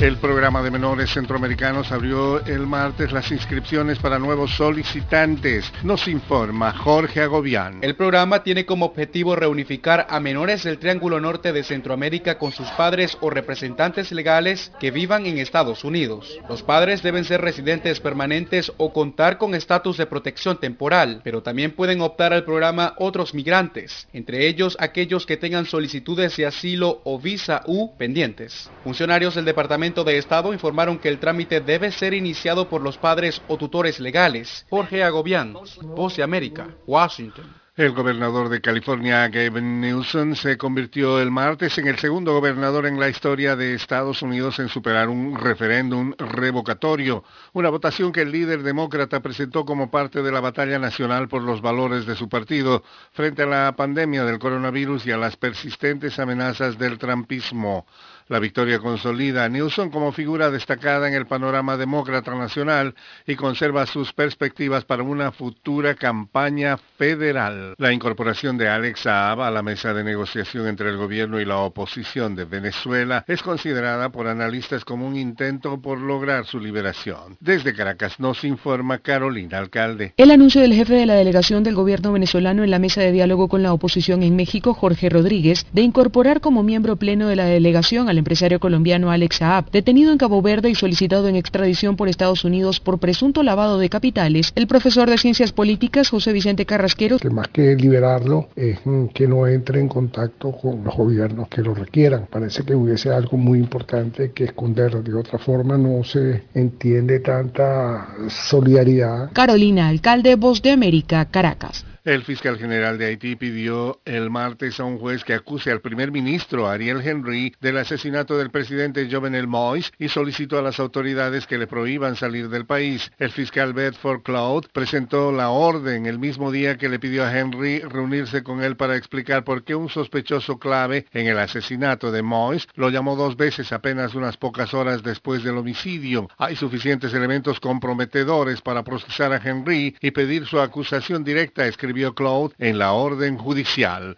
El programa de menores centroamericanos abrió el martes las inscripciones para nuevos solicitantes, nos informa Jorge Agobián. El programa tiene como objetivo reunificar a menores del Triángulo Norte de Centroamérica con sus padres o representantes legales que vivan en Estados Unidos. Los padres deben ser residentes permanentes o contar con estatus de protección temporal, pero también pueden optar al programa otros migrantes, entre ellos aquellos que tengan solicitudes de asilo o visa U pendientes. Funcionarios del Departamento de Estado informaron que el trámite debe ser iniciado por los padres o tutores legales. Jorge Agobián, Voz de América, Washington. El gobernador de California, Gavin Newsom, se convirtió el martes en el segundo gobernador en la historia de Estados Unidos en superar un referéndum revocatorio, una votación que el líder demócrata presentó como parte de la batalla nacional por los valores de su partido frente a la pandemia del coronavirus y a las persistentes amenazas del trampismo. La victoria consolida a Newsom como figura destacada en el panorama demócrata nacional y conserva sus perspectivas para una futura campaña federal. La incorporación de Alex Saab a la mesa de negociación entre el gobierno y la oposición de Venezuela es considerada por analistas como un intento por lograr su liberación. Desde Caracas nos informa Carolina Alcalde. El anuncio del jefe de la delegación del gobierno venezolano en la mesa de diálogo con la oposición en México, Jorge Rodríguez, de incorporar como miembro pleno de la delegación al empresario colombiano Alex Saab, detenido en Cabo Verde y solicitado en extradición por Estados Unidos por presunto lavado de capitales, el profesor de Ciencias Políticas José Vicente Carrasquero. Que más que liberarlo es mm, que no entre en contacto con los gobiernos que lo requieran. Parece que hubiese algo muy importante que esconder. De otra forma no se entiende tanta solidaridad. Carolina, alcalde Voz de América, Caracas. El fiscal general de Haití pidió el martes a un juez que acuse al primer ministro Ariel Henry del asesinato del presidente Jovenel Moïse y solicitó a las autoridades que le prohíban salir del país. El fiscal Bedford Cloud presentó la orden el mismo día que le pidió a Henry reunirse con él para explicar por qué un sospechoso clave en el asesinato de Moïse lo llamó dos veces apenas unas pocas horas después del homicidio. Hay suficientes elementos comprometedores para procesar a Henry y pedir su acusación directa, escribió En la orden judicial.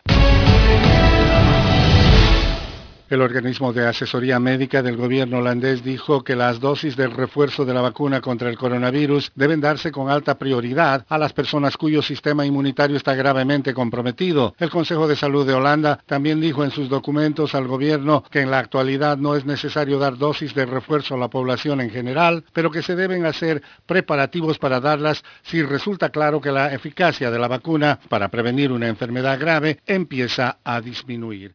El organismo de asesoría médica del gobierno holandés dijo que las dosis del refuerzo de la vacuna contra el coronavirus deben darse con alta prioridad a las personas cuyo sistema inmunitario está gravemente comprometido. El Consejo de Salud de Holanda también dijo en sus documentos al gobierno que en la actualidad no es necesario dar dosis de refuerzo a la población en general, pero que se deben hacer preparativos para darlas si resulta claro que la eficacia de la vacuna para prevenir una enfermedad grave empieza a disminuir.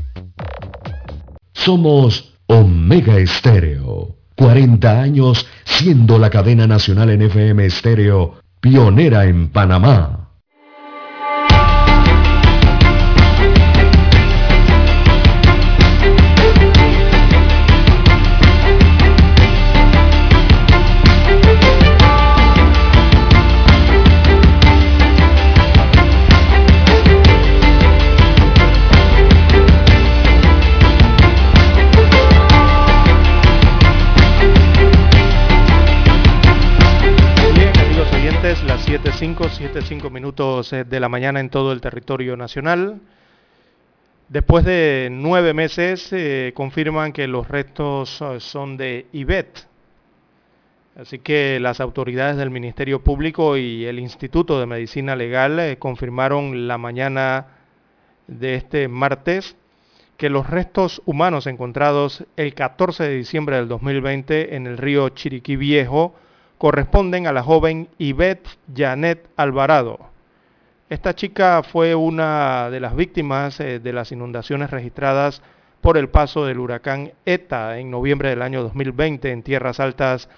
Somos Omega Estéreo. 40 años siendo la cadena nacional en FM Estéreo, pionera en Panamá. Las 7.5, 7.5 minutos eh, de la mañana en todo el territorio nacional. Después de nueve meses eh, confirman que los restos eh, son de IBET. Así que las autoridades del Ministerio Público y el Instituto de Medicina Legal confirmaron la mañana de este martes que los restos humanos encontrados el 14 de diciembre del 2020 en el río Chiriquí Viejo corresponden a la joven Yvette Janet Alvarado. Esta chica fue una de las víctimas eh, de las inundaciones registradas por el paso del huracán ETA en noviembre del año 2020 en tierras altas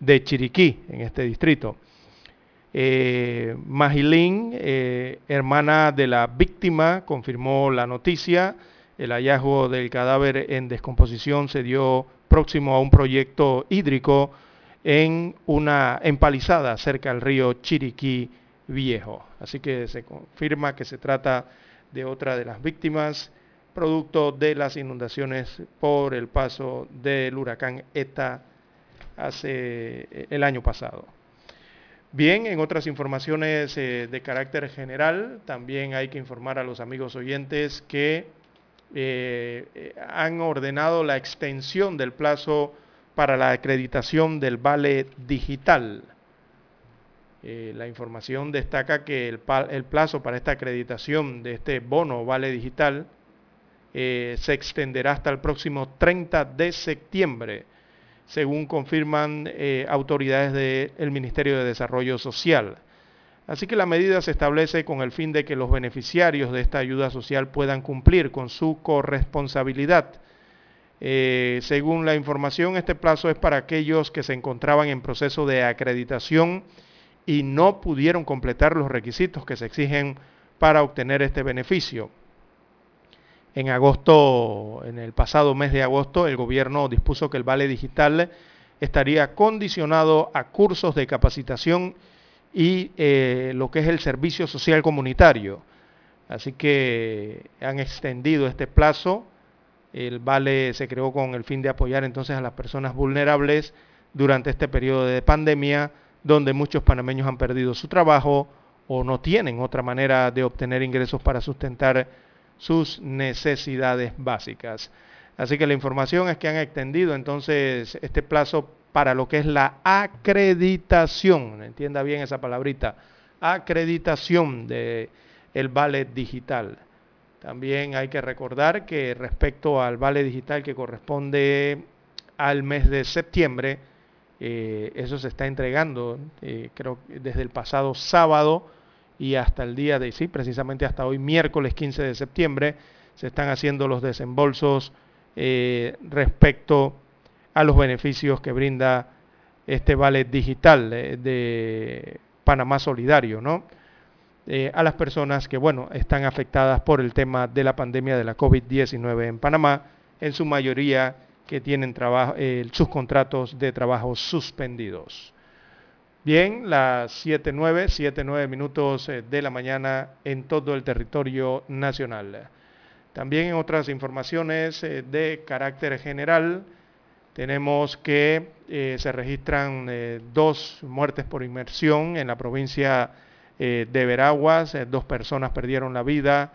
de Chiriquí, en este distrito. Eh, Magilín, eh, hermana de la víctima, confirmó la noticia. El hallazgo del cadáver en descomposición se dio próximo a un proyecto hídrico en una empalizada cerca del río Chiriquí Viejo. Así que se confirma que se trata de otra de las víctimas producto de las inundaciones por el paso del huracán ETA hace eh, el año pasado. Bien, en otras informaciones eh, de carácter general, también hay que informar a los amigos oyentes que eh, han ordenado la extensión del plazo para la acreditación del vale digital. Eh, la información destaca que el, plazo para esta acreditación de este bono vale digital eh, se extenderá hasta el próximo 30 de septiembre, según confirman eh, autoridades del Ministerio de Desarrollo Social. Así que la medida se establece con el fin de que los beneficiarios de esta ayuda social puedan cumplir con su corresponsabilidad eh, según la información, este plazo es para aquellos que se encontraban en proceso de acreditación y no pudieron completar los requisitos que se exigen para obtener este beneficio. En agosto, en el pasado mes de agosto, el gobierno dispuso que el vale digital estaría condicionado a cursos de capacitación y eh, lo que es el servicio social comunitario. Así que han extendido este plazo El vale se creó con el fin de apoyar entonces a las personas vulnerables durante este periodo de pandemia, donde muchos panameños han perdido su trabajo o no tienen otra manera de obtener ingresos para sustentar sus necesidades básicas. Así que la información es que han extendido entonces este plazo para lo que es la acreditación, entienda bien esa palabrita, acreditación de el vale digital. También hay que recordar que respecto al vale digital que corresponde al mes de septiembre, eh, eso se está entregando, eh, creo desde el pasado sábado y hasta el día de, sí, precisamente hasta hoy, miércoles 15 de septiembre, se están haciendo los desembolsos eh, respecto a los beneficios que brinda este vale digital de Panamá Solidario, ¿no? Eh, a las personas que, bueno, están afectadas por el tema de la pandemia de la COVID-19 en Panamá, en su mayoría que tienen eh, sus contratos de trabajo suspendidos. Bien, las 7.9, 7.9 minutos eh, de la mañana en todo el territorio nacional. También en otras informaciones de carácter general, tenemos que se registran dos muertes por inmersión en la provincia eh, de Veraguas, eh, dos personas perdieron la vida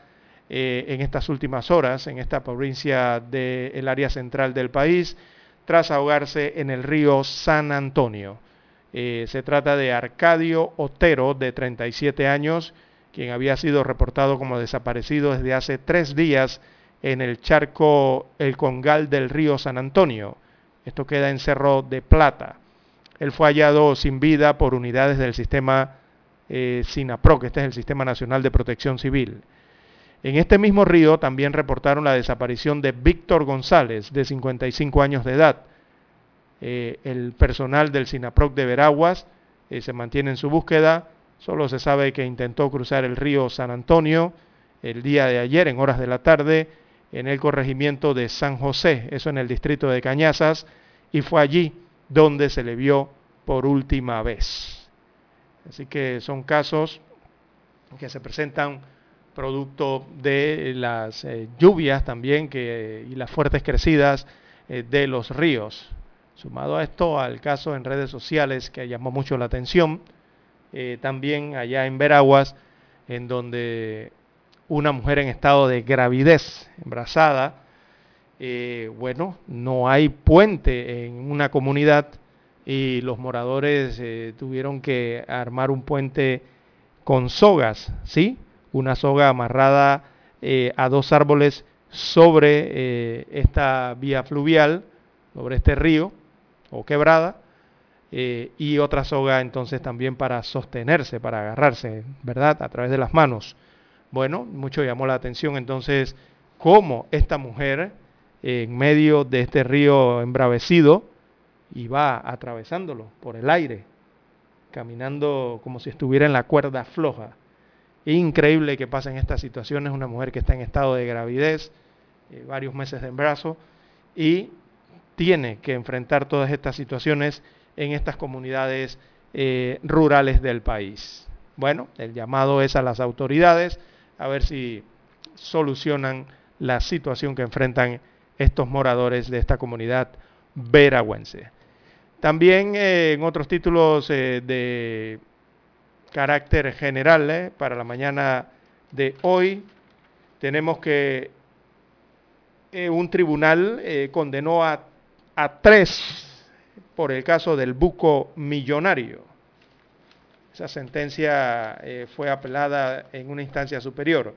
eh, en estas últimas horas en esta provincia del área central del país tras ahogarse en el río San Antonio. se trata de Arcadio Otero, de 37 años, quien había sido reportado como desaparecido desde hace tres días en el charco El Congal del río San Antonio. Esto queda en Cerro de Plata. Él fue hallado sin vida por unidades del sistema eh, este es el Sistema Nacional de Protección Civil. En este mismo río también reportaron la desaparición de Víctor González, de 55 años de edad. Eh, el personal del SINAPROC de Veraguas eh, se mantiene en su búsqueda. Solo se sabe que intentó cruzar el río San Antonio el día de ayer, en horas de la tarde, en el corregimiento de San José, eso en el distrito de Cañazas, y fue allí donde se le vio por última vez. Así que son casos que se presentan producto de las eh, lluvias también que, y las fuertes crecidas eh, de los ríos. Sumado a esto, al caso en redes sociales que llamó mucho la atención, eh, también allá en Veraguas, en donde una mujer en estado de gravidez, embarazada, bueno, no hay puente en una comunidad y los moradores eh, tuvieron que armar un puente con sogas, ¿sí? Una soga amarrada eh, a dos árboles sobre eh, esta vía fluvial, sobre este río o quebrada, y otra soga entonces también para sostenerse, para agarrarse, ¿verdad? A través de las manos. Bueno, mucho llamó la atención entonces cómo esta mujer, en medio de este río embravecido, y va atravesándolo por el aire, caminando como si estuviera en la cuerda floja. Increíble que pasen estas situaciones, una mujer que está en estado de gravidez, eh, varios meses de embarazo, y tiene que enfrentar todas estas situaciones en estas comunidades eh, rurales del país. Bueno, el llamado es a las autoridades a ver si solucionan la situación que enfrentan estos moradores de esta comunidad veragüense. También eh, en otros títulos eh, de carácter general eh, para la mañana de hoy, tenemos que un tribunal condenó a, a tres por el caso del buco millonario. Esa sentencia fue apelada en una instancia superior,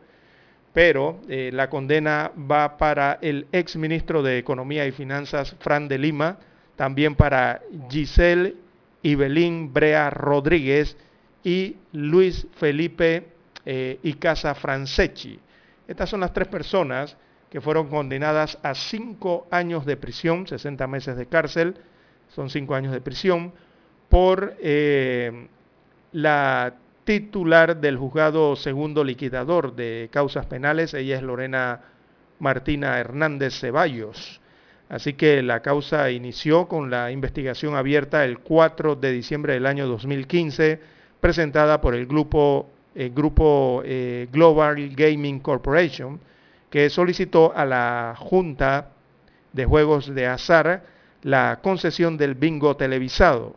pero la condena va para el ex ministro de Economía y Finanzas, Fran de Lima, también para Giselle Ibelín Brea Rodríguez y Luis Felipe eh, Icaza Franceschi. Estas son las tres personas que fueron condenadas a cinco años de prisión, 60 meses de cárcel, son cinco años de prisión, por eh, la titular del juzgado segundo liquidador de causas penales, ella es Lorena Martina Hernández Ceballos. Así que la causa inició con la investigación abierta el 4 de diciembre del año 2015, presentada por el grupo, eh, Global Gaming Corporation, que solicitó a la Junta de juegos de azar la concesión del bingo televisado,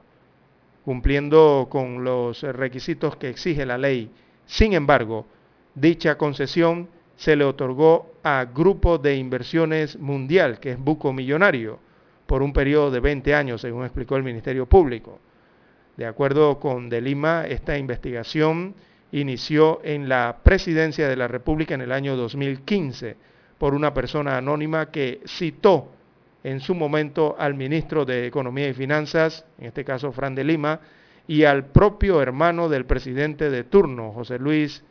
cumpliendo con los requisitos que exige la ley. Sin embargo, dicha concesión se le otorgó a Grupo de Inversiones Mundial, que es Buco Millonario, por un periodo de 20 años, según explicó el Ministerio Público. De acuerdo con De Lima, esta investigación inició en la presidencia de la República en el año 2015 por una persona anónima que citó en su momento al ministro de Economía y Finanzas, en este caso Fran de Lima, y al propio hermano del presidente de turno, José Luis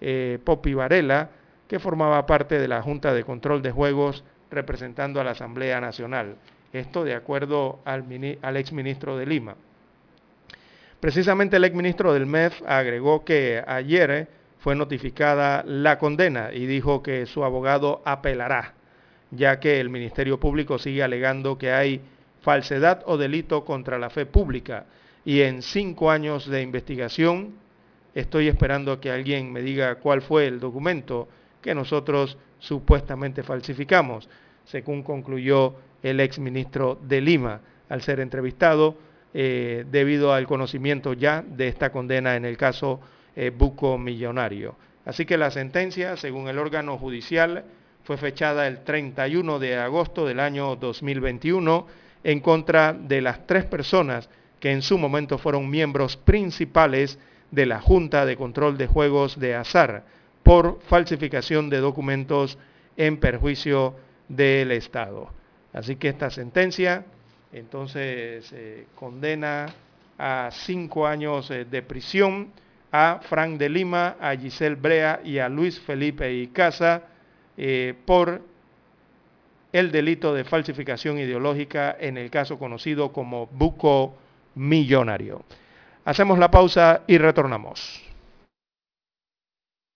eh, Popi Varela, que formaba parte de la Junta de Control de Juegos representando a la Asamblea Nacional. Esto de acuerdo al, al exministro de Lima. Precisamente el exministro del MEF agregó que ayer eh, fue notificada la condena y dijo que su abogado apelará, ya que el Ministerio Público sigue alegando que hay falsedad o delito contra la fe pública. Y en cinco años de investigación estoy esperando que alguien me diga cuál fue el documento que nosotros supuestamente falsificamos, según concluyó el exministro de Lima al ser entrevistado eh, debido al conocimiento ya de esta condena en el caso eh, Buco Millonario. Así que la sentencia, según el órgano judicial, fue fechada el 31 de agosto del año 2021 en contra de las tres personas que en su momento fueron miembros principales de la Junta de Control de Juegos de Azar por falsificación de documentos en perjuicio del Estado. Así que esta sentencia entonces eh, condena a cinco años eh, de prisión a Frank de Lima, a Giselle Brea y a Luis Felipe Icaza eh, por el delito de falsificación ideológica en el caso conocido como buco millonario. Hacemos la pausa y retornamos.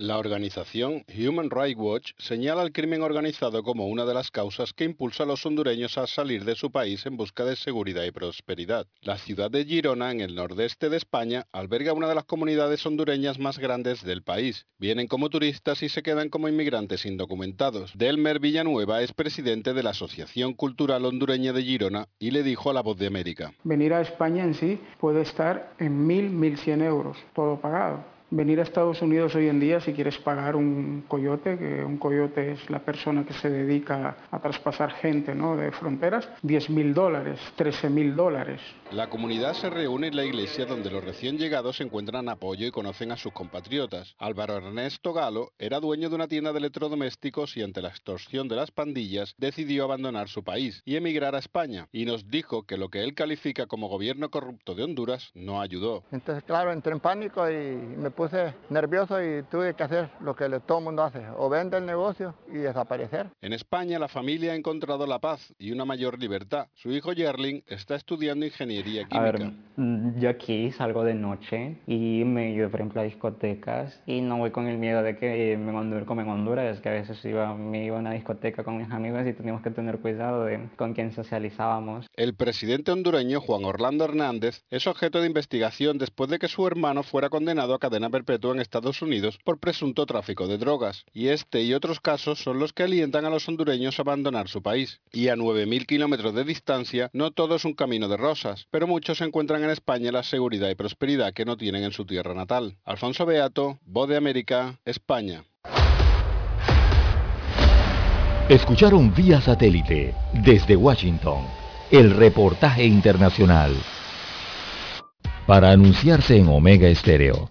La organización Human Rights Watch señala el crimen organizado como una de las causas que impulsa a los hondureños a salir de su país en busca de seguridad y prosperidad. La ciudad de Girona, en el nordeste de España, alberga una de las comunidades hondureñas más grandes del país. Vienen como turistas y se quedan como inmigrantes indocumentados. Delmer Villanueva es presidente de la Asociación Cultural Hondureña de Girona y le dijo a La Voz de América. Venir a España en sí puede estar en mil, mil cien euros, todo pagado venir a Estados Unidos hoy en día si quieres pagar un coyote, que un coyote es la persona que se dedica a traspasar gente ¿no? de fronteras, 10 mil dólares, 13 mil dólares. La comunidad se reúne en la iglesia donde los recién llegados encuentran apoyo y conocen a sus compatriotas. Álvaro Ernesto Galo era dueño de una tienda de electrodomésticos y ante la extorsión de las pandillas decidió abandonar su país y emigrar a España y nos dijo que lo que él califica como gobierno corrupto de Honduras no ayudó. Entonces claro, entré en pánico y me puse nervioso y tuve que hacer lo que todo el mundo hace, o vender el negocio y desaparecer. En España la familia ha encontrado la paz y una mayor libertad. Su hijo Yerling está estudiando ingeniería a ver, mm, yo aquí salgo de noche y me ido, por ejemplo, a discotecas y no voy con el miedo de que me manden como en Honduras, es que a veces iba, me iba a una discoteca con mis amigos y teníamos que tener cuidado de con quién socializábamos. El presidente hondureño Juan Orlando Hernández es objeto de investigación después de que su hermano fuera condenado a cadena perpetua en Estados Unidos por presunto tráfico de drogas. Y este y otros casos son los que alientan a los hondureños a abandonar su país. Y a 9.000 kilómetros de distancia, no todo es un camino de rosas pero muchos encuentran en España la seguridad y prosperidad que no tienen en su tierra natal. Alfonso Beato, Voz de América, España. Escucharon vía satélite desde Washington el reportaje internacional. Para anunciarse en Omega Estéreo,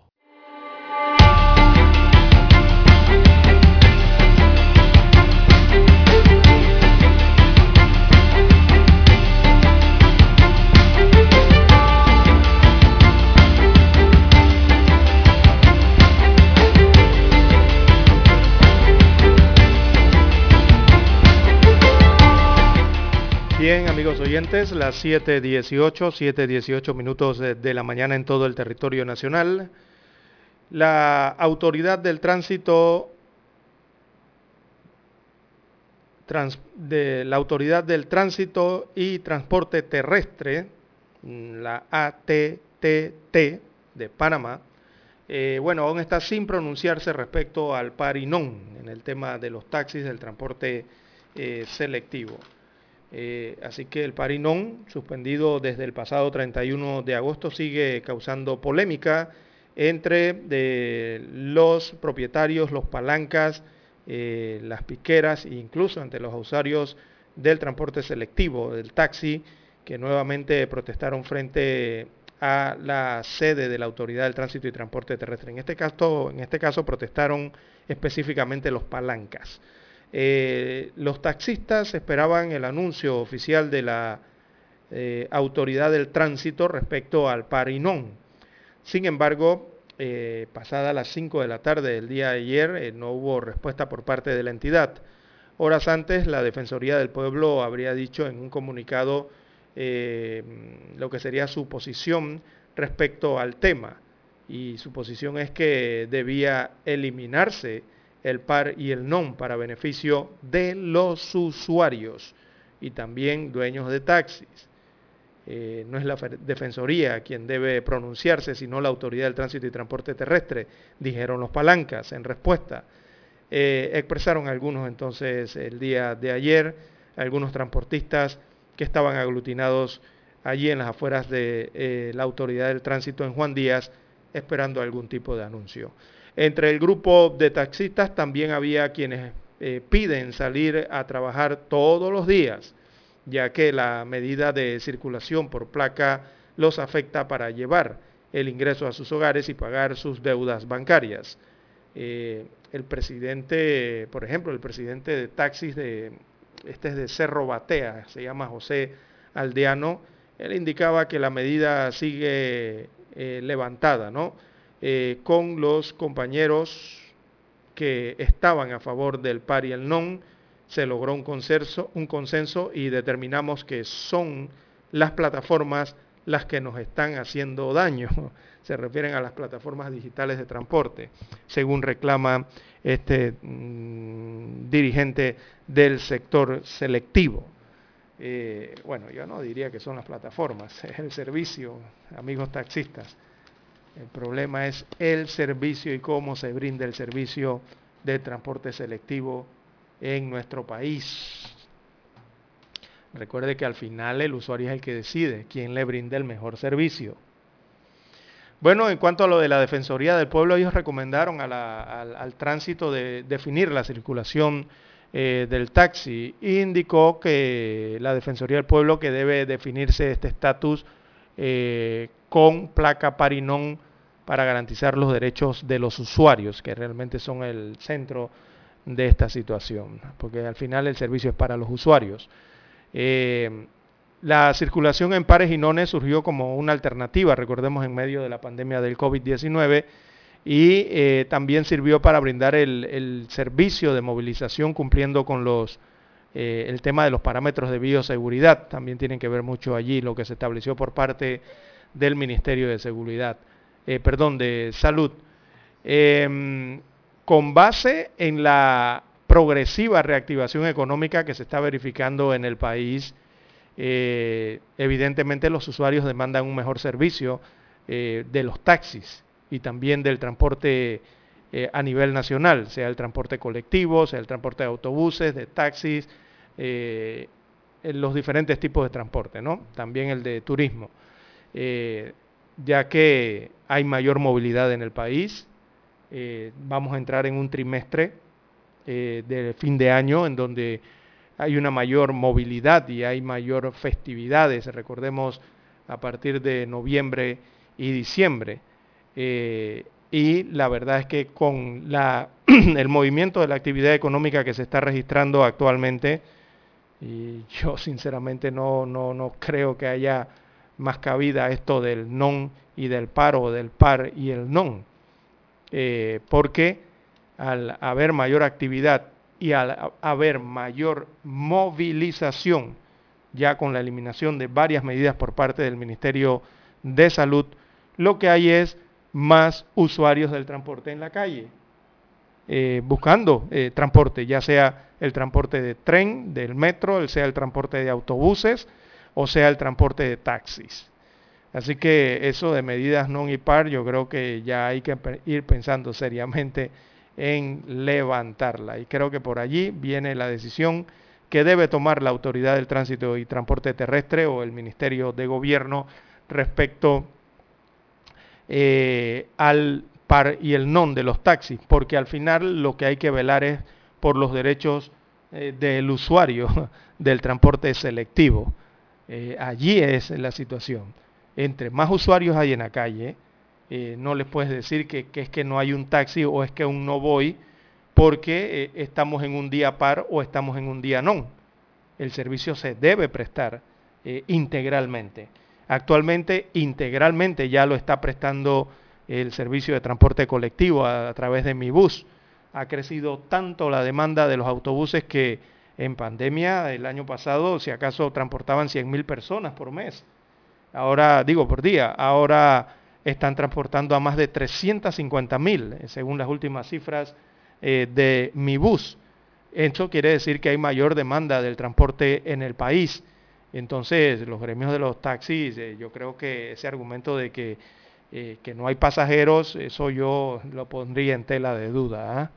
Amigos oyentes, las 7.18, 7.18 minutos de, la mañana en todo el territorio nacional. La autoridad del tránsito, de la autoridad del tránsito y transporte terrestre, la ATTT de Panamá, eh, bueno, aún está sin pronunciarse respecto al parinón en el tema de los taxis del transporte eh, selectivo. Eh, así que el Parinón, suspendido desde el pasado 31 de agosto, sigue causando polémica entre de los propietarios, los palancas, eh, las piqueras e incluso entre los usuarios del transporte selectivo, del taxi, que nuevamente protestaron frente a la sede de la Autoridad del Tránsito y Transporte Terrestre. En este caso, en este caso protestaron específicamente los palancas. Eh, los taxistas esperaban el anuncio oficial de la eh, autoridad del tránsito respecto al Parinón. Sin embargo, eh, pasada las 5 de la tarde del día de ayer, eh, no hubo respuesta por parte de la entidad. Horas antes, la Defensoría del Pueblo habría dicho en un comunicado lo que sería su posición respecto al tema. Y su posición es que debía eliminarse el par y el non para beneficio de los usuarios y también dueños de taxis. Eh, no es la Defensoría quien debe pronunciarse, sino la Autoridad del Tránsito y Transporte Terrestre, dijeron los palancas en respuesta. Eh, expresaron algunos entonces el día de ayer, algunos transportistas que estaban aglutinados allí en las afueras de eh, la Autoridad del Tránsito en Juan Díaz, esperando algún tipo de anuncio. Entre el grupo de taxistas también había quienes eh, piden salir a trabajar todos los días, ya que la medida de circulación por placa los afecta para llevar el ingreso a sus hogares y pagar sus deudas bancarias. Eh, el presidente, por ejemplo, el presidente de taxis de, este es de Cerro Batea, se llama José Aldeano, él indicaba que la medida sigue eh, levantada, ¿no? Eh, con los compañeros que estaban a favor del par y el non, se logró un consenso, un consenso y determinamos que son las plataformas las que nos están haciendo daño. Se refieren a las plataformas digitales de transporte, según reclama este mmm, dirigente del sector selectivo. Eh, bueno, yo no diría que son las plataformas, es el servicio, amigos taxistas. El problema es el servicio y cómo se brinda el servicio de transporte selectivo en nuestro país. Recuerde que al final el usuario es el que decide quién le brinda el mejor servicio. Bueno, en cuanto a lo de la Defensoría del Pueblo, ellos recomendaron al, tránsito de definir la circulación eh, del taxi. Indicó que la Defensoría del Pueblo que debe definirse este estatus eh, con placa Parinón para garantizar los derechos de los usuarios, que realmente son el centro de esta situación, porque al final el servicio es para los usuarios. Eh, la circulación en pares y nones surgió como una alternativa, recordemos, en medio de la pandemia del COVID-19 y eh, también sirvió para brindar el, el, servicio de movilización cumpliendo con los, eh, el tema de los parámetros de bioseguridad. También tienen que ver mucho allí lo que se estableció por parte del Ministerio de Seguridad, eh, perdón, de Salud. Em, con base en la progresiva reactivación económica que se está verificando en el país, eh, evidentemente los usuarios demandan un mejor servicio de los taxis y también del transporte eh, a nivel nacional, sea el transporte colectivo, sea el transporte de autobuses, de taxis, eh, los diferentes tipos de transporte, ¿no? También el de turismo, eh, ya que hay mayor movilidad en el país. vamos a entrar en un trimestre de fin de año en donde hay una mayor movilidad y hay mayor festividades. Recordemos a partir de noviembre y diciembre. Y la verdad es que con la, el movimiento de la actividad económica que se está registrando actualmente, y yo sinceramente no, no, no creo que haya más cabida esto del non y del paro, del par y el non, eh, porque al haber mayor actividad y al haber mayor movilización, ya con la eliminación de varias medidas por parte del Ministerio de Salud, lo que hay es más usuarios del transporte en la calle, eh, buscando eh, transporte, ya sea el transporte de tren, del metro, sea el transporte de autobuses o sea el transporte de taxis. Así que eso de medidas non y par, yo creo que ya hay que ir pensando seriamente en levantarla. Y creo que por allí viene la decisión que debe tomar la Autoridad del Tránsito y Transporte Terrestre o el Ministerio de Gobierno respecto eh, al par y el non de los taxis, porque al final lo que hay que velar es por los derechos eh, del usuario del transporte selectivo. Eh, allí es la situación. Entre más usuarios hay en la calle, no les puedes decir que, es que no hay un taxi o es que aún no voy porque estamos en un día par o estamos en un día non. El servicio se debe prestar integralmente. Actualmente integralmente ya lo está prestando el servicio de transporte colectivo a, través de mi bus. Ha crecido tanto la demanda de los autobuses que en pandemia el año pasado, si acaso, transportaban 100.000 personas por mes. Ahora, digo por día, ahora están transportando a más de 350.000, según las últimas cifras eh, de mi bus. Eso quiere decir que hay mayor demanda del transporte en el país. Entonces, los gremios de los taxis, eh, yo creo que ese argumento de que, eh, que, no hay pasajeros, eso yo lo pondría en tela de duda. ¿ah?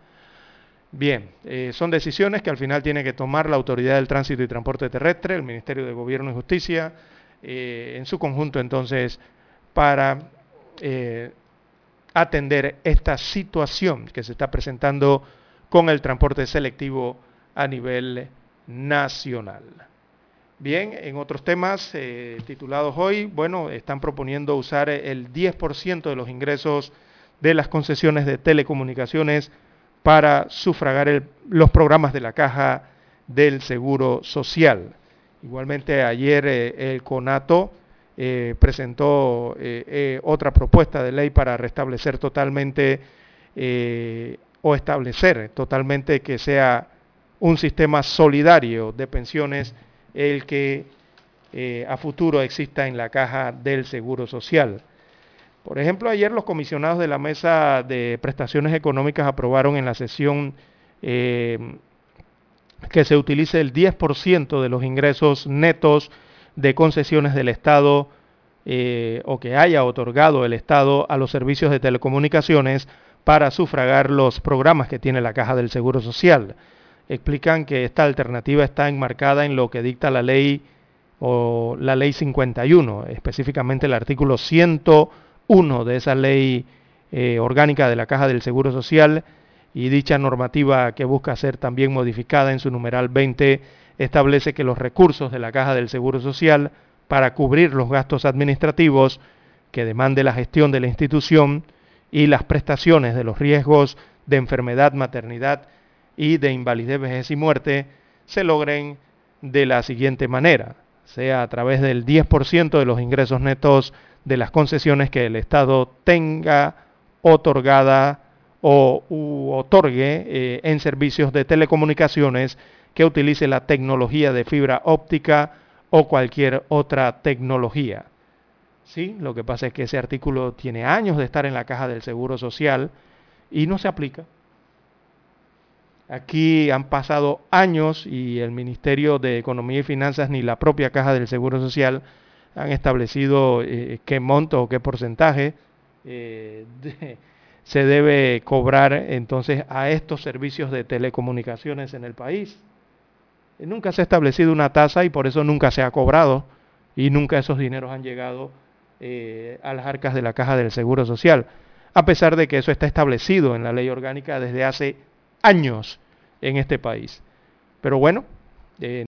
Bien, eh, son decisiones que al final tiene que tomar la Autoridad del Tránsito y Transporte Terrestre, el Ministerio de Gobierno y Justicia, en su conjunto entonces, para atender esta situación que se está presentando con el transporte selectivo a nivel nacional. Bien, en otros temas eh, titulados hoy, bueno, están proponiendo usar el 10% de los ingresos de las concesiones de telecomunicaciones para sufragar los programas de la caja del Seguro Social. Igualmente ayer eh, el CONATO eh, presentó otra propuesta de ley para restablecer totalmente o establecer totalmente que sea un sistema solidario de pensiones el que eh, a futuro exista en la caja del Seguro Social. Por ejemplo, ayer los comisionados de la Mesa de Prestaciones Económicas aprobaron en la sesión eh, que se utilice el 10% de los ingresos netos de concesiones del Estado eh, o que haya otorgado el Estado a los servicios de telecomunicaciones para sufragar los programas que tiene la Caja del Seguro Social explican que esta alternativa está enmarcada en lo que dicta la ley o la ley 51, específicamente el artículo 101 de esa ley eh, orgánica de la Caja del Seguro Social y dicha normativa que busca ser también modificada en su numeral 20 establece que los recursos de la Caja del Seguro Social para cubrir los gastos administrativos que demande la gestión de la institución y las prestaciones de los riesgos de enfermedad, maternidad y de invalidez, vejez y muerte se logren de la siguiente manera, sea a través del 10% de los ingresos netos de las concesiones que el Estado tenga otorgada o otorgue eh, en servicios de telecomunicaciones que utilice la tecnología de fibra óptica o cualquier otra tecnología. ¿Sí? Lo que pasa es que ese artículo tiene años de estar en la caja del Seguro Social y no se aplica. Aquí han pasado años y el Ministerio de Economía y Finanzas ni la propia Caja del Seguro Social han establecido eh, qué monto o qué porcentaje eh, se debe cobrar entonces a estos servicios de telecomunicaciones en el país. Nunca se ha establecido una tasa y por eso nunca se ha cobrado y nunca esos dineros han llegado eh, a las arcas de la caja del Seguro Social, a pesar de que eso está establecido en la ley orgánica desde hace años en este país. Pero bueno, eh,